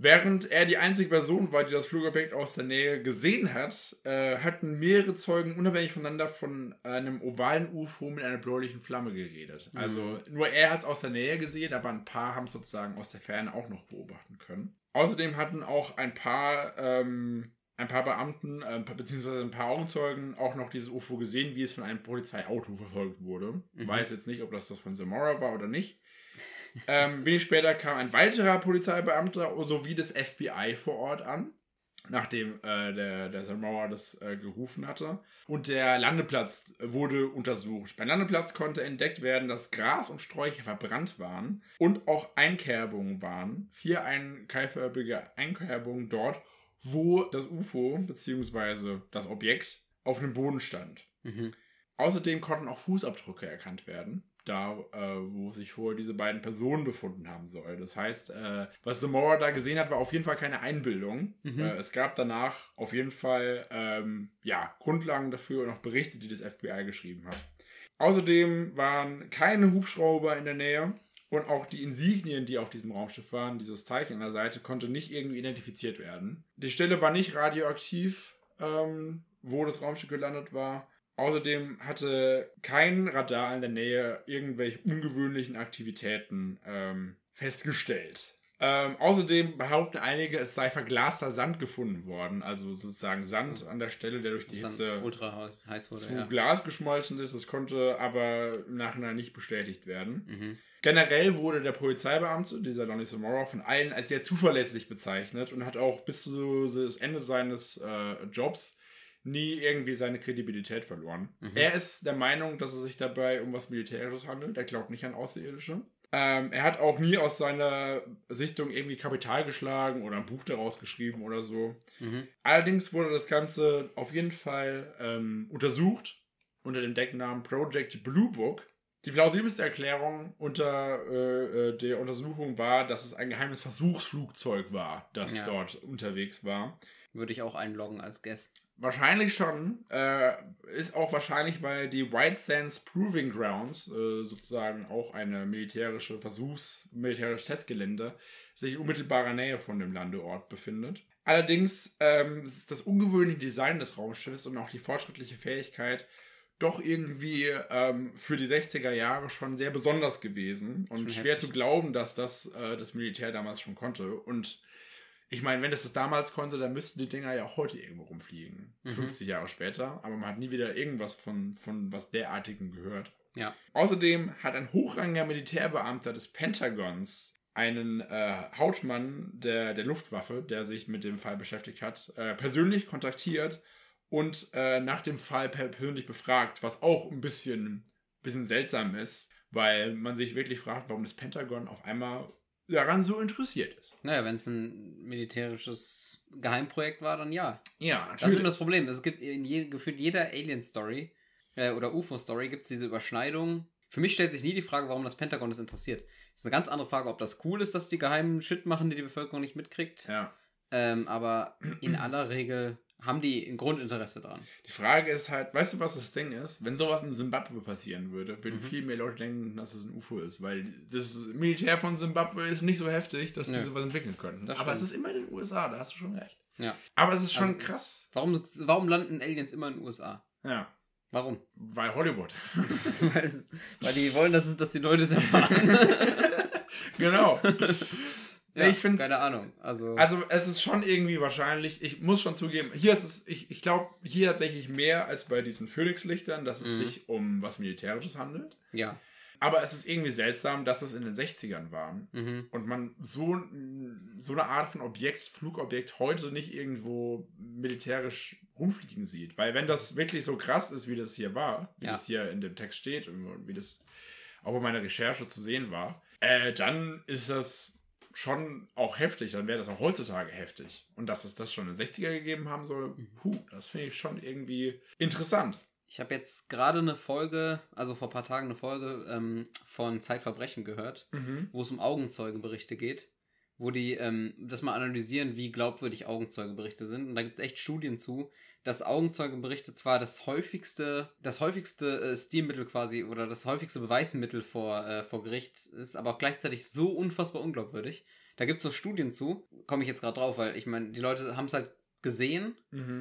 Speaker 3: Während er die einzige Person war, die das Flugobjekt aus der Nähe gesehen hat, äh, hatten mehrere Zeugen unabhängig voneinander von einem ovalen UFO mit einer bläulichen Flamme geredet. Also nur er hat es aus der Nähe gesehen, aber ein paar haben es sozusagen aus der Ferne auch noch beobachten können. Außerdem hatten auch ein paar, ähm, ein paar Beamten, äh, beziehungsweise ein paar Augenzeugen auch noch dieses UFO gesehen, wie es von einem Polizeiauto verfolgt wurde. Weiß jetzt nicht, ob das das von Zamora war oder nicht. Ähm, wenig später kam ein weiterer Polizeibeamter sowie das FBI vor Ort an, nachdem äh, der, der Zamora das äh, gerufen hatte. Und der Landeplatz wurde untersucht. Beim Landeplatz konnte entdeckt werden, dass Gras und Sträucher verbrannt waren und auch Einkerbungen waren. Vier einkeilförmige Einkerbungen dort, wo das UFO bzw. das Objekt auf dem Boden stand.
Speaker 1: Mhm.
Speaker 3: Außerdem konnten auch Fußabdrücke erkannt werden, da äh, wo sich vorher diese beiden Personen befunden haben soll. Das heißt, äh, was Zamora da gesehen hat, war auf jeden Fall keine Einbildung. Äh, es gab danach auf jeden Fall ähm, ja, Grundlagen dafür und auch Berichte, die das FBI geschrieben hat. Außerdem waren keine Hubschrauber in der Nähe und auch die Insignien, die auf diesem Raumschiff waren, dieses Zeichen an der Seite, konnte nicht irgendwie identifiziert werden. Die Stelle war nicht radioaktiv, ähm, wo das Raumschiff gelandet war. Außerdem hatte kein Radar in der Nähe irgendwelche ungewöhnlichen Aktivitäten ähm, festgestellt. Ähm, außerdem behaupten einige, es sei verglaster Sand gefunden worden. Also sozusagen Sand an der Stelle, der durch die Hitze
Speaker 1: ultra heiß wurde,
Speaker 3: zu
Speaker 1: ja.
Speaker 3: Glas geschmolzen ist. Das konnte aber im Nachhinein nicht bestätigt werden.
Speaker 1: Mhm.
Speaker 3: Generell wurde der Polizeibeamte, dieser Lonnie Samora, von allen als sehr zuverlässig bezeichnet und hat auch bis zu das Ende seines äh, Jobs nie irgendwie seine Kredibilität verloren. Er ist der Meinung, dass es sich dabei um was Militärisches handelt. Er glaubt nicht an Außerirdische. Ähm, er hat auch nie aus seiner Sichtung irgendwie Kapital geschlagen oder ein Buch daraus geschrieben oder so.
Speaker 1: Mhm.
Speaker 3: Allerdings wurde das Ganze auf jeden Fall ähm, untersucht unter dem Decknamen Project Blue Book. Die plausibelste Erklärung unter äh, äh, der Untersuchung war, dass es ein geheimes Versuchsflugzeug war, das
Speaker 1: Ja.
Speaker 3: dort unterwegs war.
Speaker 1: Würde ich auch einloggen als Guest.
Speaker 3: Wahrscheinlich schon. Äh, ist auch wahrscheinlich, weil die White Sands Proving Grounds, äh, sozusagen auch eine militärische Versuchs-, militärisches Testgelände, sich in unmittelbarer Nähe von dem Landeort befindet. Allerdings ähm, ist das ungewöhnliche Design des Raumschiffs und auch die fortschrittliche Fähigkeit doch irgendwie ähm, für die 60er Jahre schon sehr besonders gewesen und
Speaker 1: Schon
Speaker 3: schwer
Speaker 1: heftig.
Speaker 3: zu glauben, dass das äh, das Militär damals schon konnte. Und ich meine, wenn das das damals konnte, dann müssten die Dinger ja auch heute irgendwo rumfliegen.
Speaker 1: Mhm.
Speaker 3: 50 Jahre später. Aber man hat nie wieder irgendwas von, von was derartigem gehört.
Speaker 1: Ja.
Speaker 3: Außerdem hat ein hochrangiger Militärbeamter des Pentagons einen äh, Hauptmann der, der Luftwaffe, der sich mit dem Fall beschäftigt hat, äh, persönlich kontaktiert und äh, nach dem Fall per- persönlich befragt, was auch ein bisschen, bisschen seltsam ist, weil man sich wirklich fragt, warum das Pentagon auf einmal daran so interessiert ist.
Speaker 1: Naja, wenn es ein militärisches Geheimprojekt war, dann ja.
Speaker 3: Ja,
Speaker 1: Das ist
Speaker 3: natürlich.
Speaker 1: eben das Problem. Es gibt in je, gefühlt jeder Alien-Story äh, oder UFO-Story gibt es diese Überschneidung. Für mich stellt sich nie die Frage, warum das Pentagon das interessiert. Das ist eine ganz andere Frage, ob das cool ist, dass die geheimen Shit machen, die die Bevölkerung nicht mitkriegt.
Speaker 3: ja.
Speaker 1: Ähm, aber in aller Regel haben die ein Grundinteresse daran.
Speaker 3: Die Frage ist halt, weißt du, was das Ding ist? Wenn sowas in Simbabwe passieren würde, würden viel mehr Leute denken, dass es ein UFO ist, weil das Militär von Simbabwe ist nicht so heftig, dass
Speaker 1: Nö.
Speaker 3: die sowas entwickeln könnten. Aber es ist immer in den USA, da hast du schon recht.
Speaker 1: Ja.
Speaker 3: Aber es ist schon
Speaker 1: Also-
Speaker 3: krass.
Speaker 1: Warum, warum landen Aliens immer in den USA?
Speaker 3: Ja.
Speaker 1: Warum?
Speaker 3: Weil Hollywood.
Speaker 1: weil, es, weil die wollen, dass, es, dass die Leute es erfahren.
Speaker 3: genau.
Speaker 1: Ja,
Speaker 3: ich finde
Speaker 1: keine Ahnung. Also,
Speaker 3: Also es ist schon irgendwie wahrscheinlich, ich muss schon zugeben, hier ist es, ich, ich glaube, hier tatsächlich mehr als bei diesen Phoenix-Lichtern, dass es
Speaker 1: Mhm.
Speaker 3: sich um was Militärisches handelt.
Speaker 1: ja.
Speaker 3: Aber es ist irgendwie seltsam, dass es in den 60ern waren
Speaker 1: Mhm.
Speaker 3: und man so, so eine Art von Objekt, Flugobjekt heute nicht irgendwo militärisch rumfliegen sieht. Weil wenn das wirklich so krass ist, wie das hier war, wie
Speaker 1: Ja.
Speaker 3: das hier in dem Text steht und wie das auch bei meiner Recherche zu sehen war, äh, dann ist das schon auch heftig, dann wäre das auch heutzutage heftig. Und dass es das schon in den 60er gegeben haben soll, puh, das finde ich schon irgendwie interessant.
Speaker 1: Ich habe jetzt gerade eine Folge, also vor ein paar Tagen eine Folge ähm, von Zeitverbrechen gehört, wo es um Augenzeugeberichte geht, wo die ähm, das mal analysieren, wie glaubwürdig Augenzeugeberichte sind. Und da gibt es echt Studien zu, dass Augenzeugeberichte zwar das häufigste, das häufigste äh, Stilmittel quasi oder das häufigste Beweismittel vor, äh, vor Gericht ist, aber auch gleichzeitig so unfassbar unglaubwürdig. Da gibt es so Studien zu, komme ich jetzt gerade drauf, weil ich meine, die Leute haben es halt gesehen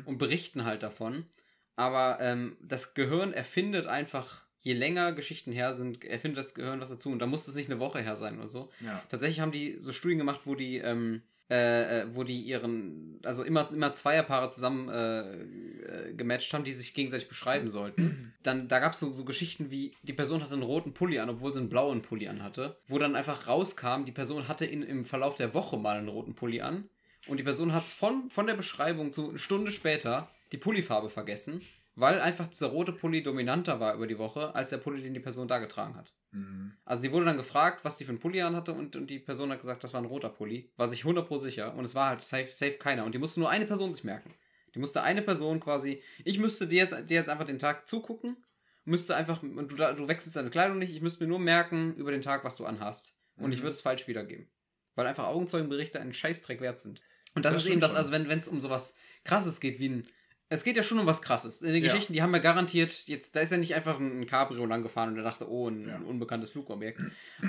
Speaker 1: und berichten halt davon. Aber ähm, das Gehirn erfindet einfach, je länger Geschichten her sind, erfindet das Gehirn was dazu. Und da muss es nicht eine Woche her sein oder so.
Speaker 3: Ja.
Speaker 1: Tatsächlich haben die so Studien gemacht, wo die, ähm, äh, äh, wo die ihren, also immer, immer Zweierpaare zusammen äh, äh, gematcht haben, die sich gegenseitig beschreiben sollten. Dann, da gab es so, so Geschichten wie, die Person hatte einen roten Pulli an, obwohl sie einen blauen Pulli an hatte. Wo dann einfach rauskam, die Person hatte in, im Verlauf der Woche mal einen roten Pulli an. Und die Person hat von, von der Beschreibung zu eine Stunde später die Pullifarbe vergessen, weil einfach dieser rote Pulli dominanter war über die Woche, als der Pulli, den die Person da getragen hat.
Speaker 3: Mhm.
Speaker 1: Also sie wurde dann gefragt, was sie für einen Pulli an hatte und, und die Person hat gesagt, das war ein roter Pulli. War sich 100% sicher und es war halt safe, safe keiner. Und die musste nur eine Person sich merken. Die musste eine Person quasi, ich müsste dir jetzt, dir jetzt einfach den Tag zugucken, müsste einfach, und du, du wechselst deine Kleidung nicht, ich müsste mir nur merken über den Tag, was du anhast. Und ich
Speaker 3: Mhm.
Speaker 1: würde es falsch wiedergeben. Weil einfach Augenzeugenberichte einen Scheißdreck wert sind. Und das,
Speaker 3: Das
Speaker 1: ist eben das, also wenn es um sowas krasses geht, wie ein. Es geht ja schon um was krasses. In den
Speaker 3: Ja.
Speaker 1: Geschichten, die haben ja garantiert, jetzt, da ist ja nicht einfach ein Cabrio lang gefahren und er dachte, oh, ein,
Speaker 3: Ja.
Speaker 1: unbekanntes Flugobjekt.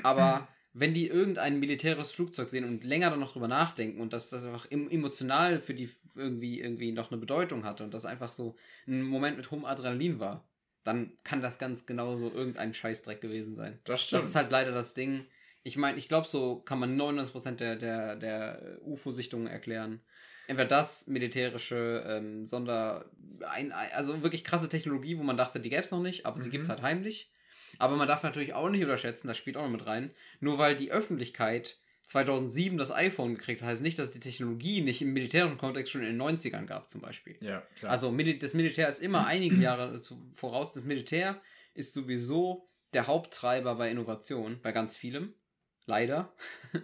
Speaker 1: Aber wenn die irgendein militärisches Flugzeug sehen und länger dann noch drüber nachdenken und dass das einfach em- emotional für die irgendwie, irgendwie noch eine Bedeutung hatte und das einfach so ein Moment mit hohem Adrenalin war, dann kann das ganz genauso irgendein Scheißdreck gewesen sein.
Speaker 3: Das stimmt.
Speaker 1: Das ist halt leider das Ding. Ich meine, ich glaube, so kann man 99% der, der, der UFO-Sichtungen erklären. Entweder das, militärische ähm, Sonder... Ein, also wirklich krasse Technologie, wo man dachte, die gäbe es noch nicht, aber sie
Speaker 3: Mhm.
Speaker 1: gibt es halt heimlich. Aber man darf natürlich auch nicht unterschätzen, das spielt auch noch mit rein, nur weil die Öffentlichkeit 2007 das iPhone gekriegt hat, heißt nicht, dass es die Technologie nicht im militärischen Kontext schon in den 90ern gab, zum Beispiel.
Speaker 3: Ja, klar.
Speaker 1: Also das Militär ist immer einige Jahre voraus. Das Militär ist sowieso der Haupttreiber bei Innovation, bei ganz vielem. Leider.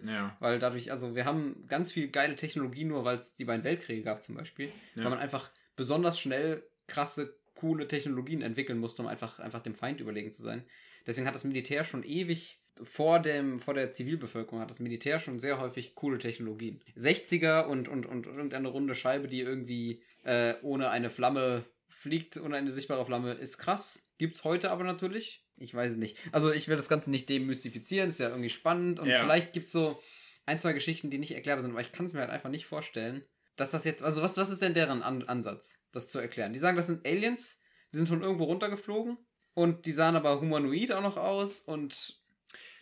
Speaker 3: ja.
Speaker 1: Weil dadurch, also wir haben ganz viel geile Technologie, nur weil es die beiden Weltkriege gab zum Beispiel.
Speaker 3: Ja.
Speaker 1: Weil man einfach besonders schnell krasse, coole Technologien entwickeln musste, um einfach, einfach dem Feind überlegen zu sein. Deswegen hat das Militär schon ewig vor dem, vor der Zivilbevölkerung hat das Militär schon sehr häufig coole Technologien. 60er und, und, und irgendeine runde Scheibe, die irgendwie äh, ohne eine Flamme fliegt, ohne eine sichtbare Flamme, ist krass. Gibt's heute aber natürlich. Ich weiß es nicht. Also ich will das Ganze nicht demystifizieren, ist ja irgendwie spannend und
Speaker 3: Ja.
Speaker 1: vielleicht gibt's so ein, zwei Geschichten, die nicht erklärbar sind, aber ich kann es mir halt einfach nicht vorstellen, dass das jetzt, also was, was ist denn deren An Ansatz, das zu erklären? Die sagen, das sind Aliens, die sind von irgendwo runtergeflogen und die sahen aber humanoid auch noch aus und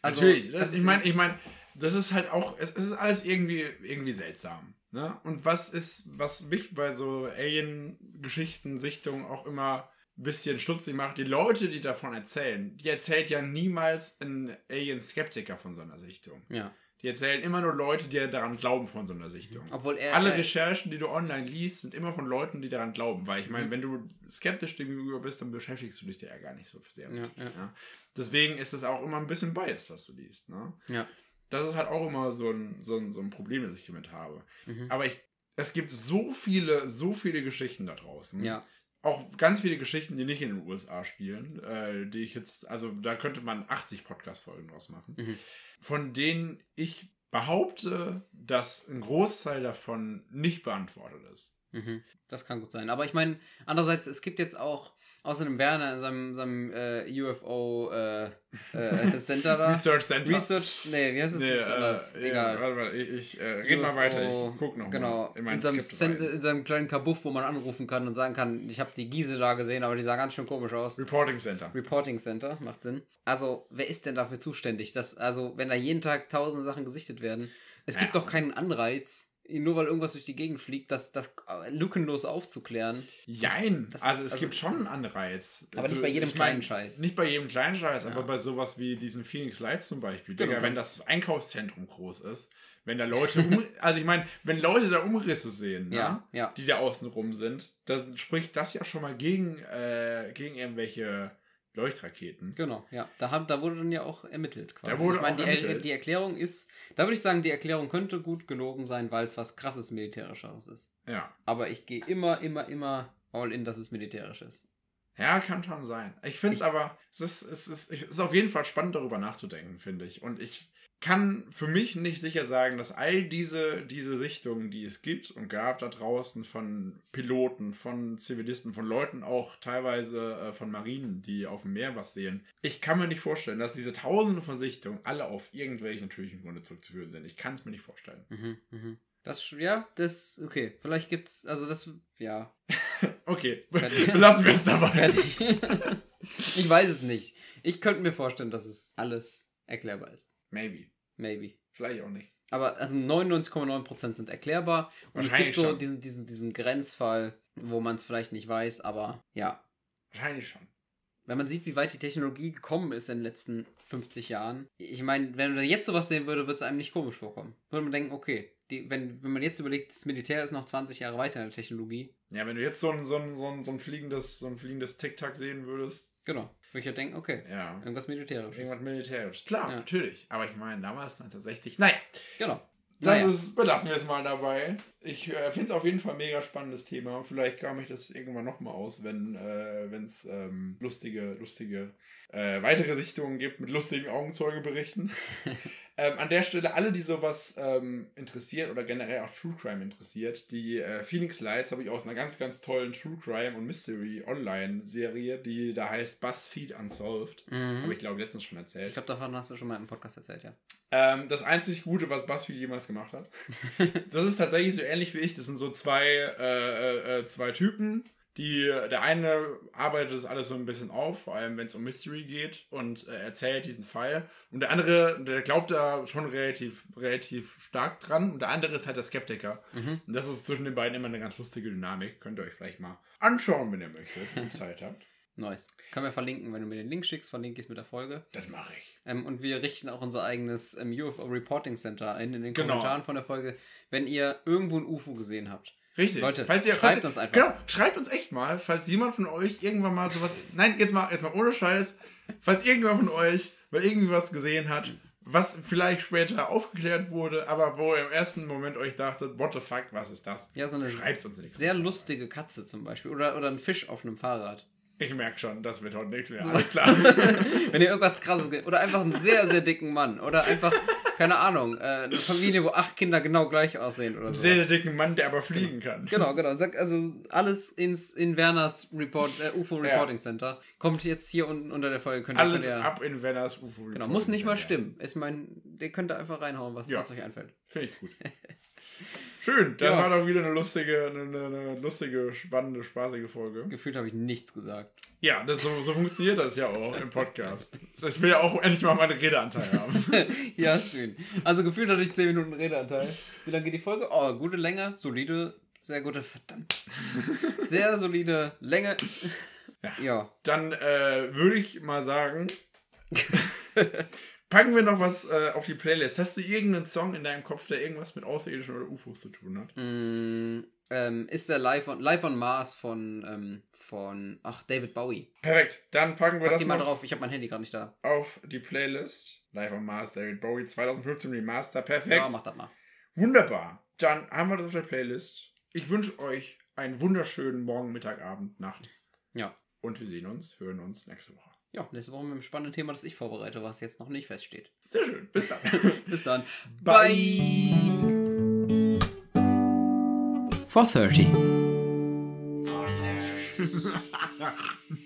Speaker 1: also,
Speaker 3: Natürlich. Das, ich meine, ich meine, das ist halt auch, es, es ist alles irgendwie, irgendwie seltsam. Ne? Und was ist, was mich bei so Alien-Geschichten, Sichtungen auch immer bisschen stutzig macht, die Leute, die davon erzählen, die erzählt ja niemals ein Alien-Skeptiker von so einer Sichtung.
Speaker 1: ja.
Speaker 3: Die erzählen immer nur Leute, die daran glauben von so einer Sichtung.
Speaker 1: Obwohl er
Speaker 3: Alle
Speaker 1: er-
Speaker 3: Recherchen, die du online liest, sind immer von Leuten, die daran glauben. Weil ich meine,
Speaker 1: Mhm.
Speaker 3: wenn du skeptisch gegenüber bist, dann beschäftigst du dich ja gar nicht so sehr mit.
Speaker 1: Ja, ja.
Speaker 3: Ja? Deswegen ist es auch immer ein bisschen biased, was du liest. Ne?
Speaker 1: ja.
Speaker 3: Das ist halt auch immer so ein, so ein, so ein Problem, das ich damit habe.
Speaker 1: Mhm.
Speaker 3: Aber ich, es gibt so viele, so viele Geschichten da draußen.
Speaker 1: Ja.
Speaker 3: Auch ganz viele Geschichten, die nicht in den USA spielen, äh, die ich jetzt, also da könnte man 80 Podcast-Folgen draus machen,
Speaker 1: Mhm.
Speaker 3: von denen ich behaupte, dass ein Großteil davon nicht beantwortet ist.
Speaker 1: Mhm. Das kann gut sein. Aber ich meine, andererseits, es gibt jetzt auch, Außerdem Werner in seinem, seinem äh, UFO äh, äh, Center da.
Speaker 3: Research Center.
Speaker 1: Research, nee, wie heißt es?
Speaker 3: Nee,
Speaker 1: das ist anders.
Speaker 3: äh,
Speaker 1: Egal.
Speaker 3: warte, warte, ich, ich äh, red mal weiter, ich guck noch
Speaker 1: genau,
Speaker 3: mal in
Speaker 1: in seinem, Cent- in seinem kleinen Kabuff, wo man anrufen kann und sagen kann, ich habe die Gisela gesehen, aber die sah ganz schön komisch aus.
Speaker 3: Reporting Center.
Speaker 1: Reporting Center, macht Sinn. Also, wer ist denn dafür zuständig? Dass, also, wenn da jeden Tag tausend Sachen gesichtet werden, es gibt
Speaker 3: Ja.
Speaker 1: doch keinen Anreiz, nur weil irgendwas durch die Gegend fliegt, das, das äh, lückenlos aufzuklären.
Speaker 3: Jein.
Speaker 1: das ist-
Speaker 3: also es
Speaker 1: also-
Speaker 3: gibt schon einen Anreiz.
Speaker 1: Aber nicht bei jedem
Speaker 3: ich mein,
Speaker 1: kleinen Scheiß.
Speaker 3: Nicht bei jedem kleinen Scheiß,
Speaker 1: Ja.
Speaker 3: aber bei sowas wie diesen Phoenix Lights zum Beispiel.
Speaker 1: Genau.
Speaker 3: Digga, wenn das Einkaufszentrum groß ist, wenn da Leute, um, also ich meine, wenn Leute da Umrisse sehen, ne,
Speaker 1: Ja, ja.
Speaker 3: die da außen rum sind, dann spricht das ja schon mal gegen, äh, gegen irgendwelche Leuchtraketen.
Speaker 1: Genau, ja. Da, haben, da wurde dann ja auch ermittelt. Quasi.
Speaker 3: Da wurde
Speaker 1: ich meine, die, Er-
Speaker 3: ermittelt.
Speaker 1: die Erklärung ist, da würde ich sagen, die Erklärung könnte gut gelogen sein, weil es was krasses Militärischeres ist.
Speaker 3: Ja.
Speaker 1: Aber ich gehe immer, immer, immer all in, dass es militärisch ist.
Speaker 3: Ja, kann schon sein. Ich finde es aber, es ist, es, ist, es ist auf jeden Fall spannend, darüber nachzudenken, finde ich. Und ich kann für mich nicht sicher sagen, dass all diese, diese Sichtungen, die es gibt und gab da draußen von Piloten, von Zivilisten, von Leuten auch teilweise äh, von Marinen, die auf dem Meer was sehen, ich kann mir nicht vorstellen, dass diese tausende von Sichtungen alle auf irgendwelche natürlichen Gründe zurückzuführen sind. Ich kann es mir nicht vorstellen.
Speaker 1: Mhm, mhm. Das, ja, das, okay. Vielleicht gibt's, also das, ja.
Speaker 3: Okay, belassen wir es dabei.
Speaker 1: Ich weiß es nicht. Ich könnte mir vorstellen, dass es alles erklärbar ist.
Speaker 3: Maybe.
Speaker 1: Maybe.
Speaker 3: Vielleicht auch nicht.
Speaker 1: Aber also 99,9% sind erklärbar. Und es gibt so
Speaker 3: schon.
Speaker 1: diesen, diesen, diesen Grenzfall, wo man es vielleicht nicht weiß, aber ja.
Speaker 3: Wahrscheinlich schon.
Speaker 1: Wenn man sieht, wie weit die Technologie gekommen ist in den letzten 50 Jahren. Ich meine, wenn man jetzt sowas sehen würde, würde es einem nicht komisch vorkommen. Würde man denken, okay, die, wenn, wenn man jetzt überlegt, das Militär ist noch 20 Jahre weiter in der Technologie.
Speaker 3: Ja, wenn du jetzt so ein, so ein, so ein, so ein fliegendes, so ein fliegendes Tic-Tac sehen würdest,
Speaker 1: Genau. Würde ich ja denken, okay,
Speaker 3: ja.
Speaker 1: irgendwas Militärisches.
Speaker 3: Irgendwas militärisch. Klar,
Speaker 1: Ja.
Speaker 3: natürlich. Aber ich meine, damals 1960. Naja,
Speaker 1: Genau.
Speaker 3: Das
Speaker 1: Naja.
Speaker 3: ist, belassen wir es mal dabei. Ich äh, finde es auf jeden Fall ein mega spannendes Thema. Vielleicht kam ich das irgendwann nochmal aus, wenn äh, es ähm, lustige, lustige äh, weitere Sichtungen gibt mit lustigen Augenzeugeberichten. ähm, an der Stelle, alle, die sowas ähm, interessiert oder generell auch True Crime interessiert, die äh, Phoenix Lights habe ich aus einer ganz, ganz tollen True Crime und Mystery Online-Serie, die da heißt BuzzFeed Unsolved.
Speaker 1: Mhm.
Speaker 3: Habe ich, glaube ich, letztens schon erzählt.
Speaker 1: Ich glaube, davon hast du schon mal im Podcast erzählt, ja.
Speaker 3: Ähm, das einzig Gute, was BuzzFeed jemals gemacht hat. das ist tatsächlich so ähnlich wie ich. Das sind so zwei, äh, äh, zwei Typen, die, der eine arbeitet das alles so ein bisschen auf, vor allem wenn es um Mystery geht und äh, erzählt diesen Fall. Und der andere, der glaubt da schon relativ, relativ stark dran. Und der andere ist halt der Skeptiker. Und das ist zwischen den beiden immer eine ganz lustige Dynamik. Könnt ihr euch vielleicht mal anschauen, wenn ihr möchtet, wenn ihr Zeit habt.
Speaker 1: Nice. Können wir verlinken, wenn du mir den Link schickst, verlinke ich es mit der Folge.
Speaker 3: Das mache ich.
Speaker 1: Ähm, und wir richten auch unser eigenes ähm, UFO Reporting Center ein in den
Speaker 3: Genau.
Speaker 1: Kommentaren von der Folge, wenn ihr irgendwo ein UFO gesehen habt.
Speaker 3: Richtig.
Speaker 1: Leute,
Speaker 3: falls ihr,
Speaker 1: schreibt
Speaker 3: falls ihr,
Speaker 1: uns einfach.
Speaker 3: Genau, schreibt uns echt mal, falls jemand von euch irgendwann mal sowas. Nein, jetzt mal, jetzt mal ohne Scheiß. Falls irgendjemand von euch mal irgendwie was gesehen hat, was vielleicht später aufgeklärt wurde, aber wo ihr im ersten Moment euch dachtet, what the fuck, was ist das?
Speaker 1: Ja, so eine
Speaker 3: Schreibt's uns in die
Speaker 1: sehr lustige Katze zum Beispiel. Oder, oder ein Fisch auf einem Fahrrad.
Speaker 3: Ich merke schon, das wird heute nichts mehr. Alles klar.
Speaker 1: Wenn ihr irgendwas krasses Oder einfach einen sehr, sehr dicken Mann. Oder einfach, keine Ahnung, äh, eine Familie, wo acht Kinder genau gleich aussehen oder so.
Speaker 3: Sehr, sehr dicken Mann, der aber fliegen kann.
Speaker 1: Genau, genau. Also alles ins, in Werners Report, äh, UFO Reporting Center. Kommt jetzt hier unten unter der Folge. Könnt ihr,
Speaker 3: Alles
Speaker 1: ihr,
Speaker 3: ab in Venice UFO.
Speaker 1: Genau, muss nicht mal stimmen. Ich meine, der könnt ihr einfach reinhauen, was,
Speaker 3: Ja.
Speaker 1: was euch einfällt.
Speaker 3: Finde ich gut. Schön, das
Speaker 1: Ja.
Speaker 3: war doch wieder eine lustige, eine, eine, eine lustige, spannende, spaßige Folge.
Speaker 1: Gefühlt habe ich nichts gesagt.
Speaker 3: Ja, das, so, so funktioniert das ja auch im Podcast. Ich will ja auch endlich mal meinen Redeanteil haben.
Speaker 1: ja, schön. Also gefühlt hatte ich 10 Minuten Redeanteil. Wie lange geht die Folge? Oh, gute Länge, solide, sehr gute, verdammt. Sehr solide Länge.
Speaker 3: Ja.
Speaker 1: Ja.
Speaker 3: Dann äh, würde ich mal sagen, packen wir noch was äh, auf die Playlist. Hast du irgendeinen Song in deinem Kopf, der irgendwas mit Außerirdischen oder UFOs zu tun hat?
Speaker 1: Mm, ähm, ist der Live on, Live on Mars von, ähm, von, ach, David Bowie.
Speaker 3: Perfekt, dann packen wir
Speaker 1: Pack
Speaker 3: das
Speaker 1: mal drauf, ich habe mein Handy gerade nicht da.
Speaker 3: auf die Playlist. Live on Mars, David Bowie, 2015 Remaster. Perfekt.
Speaker 1: Ja, mach das mal.
Speaker 3: Wunderbar. Dann haben wir das auf der Playlist. Ich wünsche euch einen wunderschönen Morgen, Mittag, Abend, Nacht.
Speaker 1: Ja.
Speaker 3: Und wir sehen uns, hören uns nächste Woche.
Speaker 1: Ja, nächste Woche mit einem spannenden Thema, das ich vorbereite, was jetzt noch nicht feststeht.
Speaker 3: Sehr schön. Bis dann.
Speaker 1: Bis dann.
Speaker 3: Bye.
Speaker 1: 430.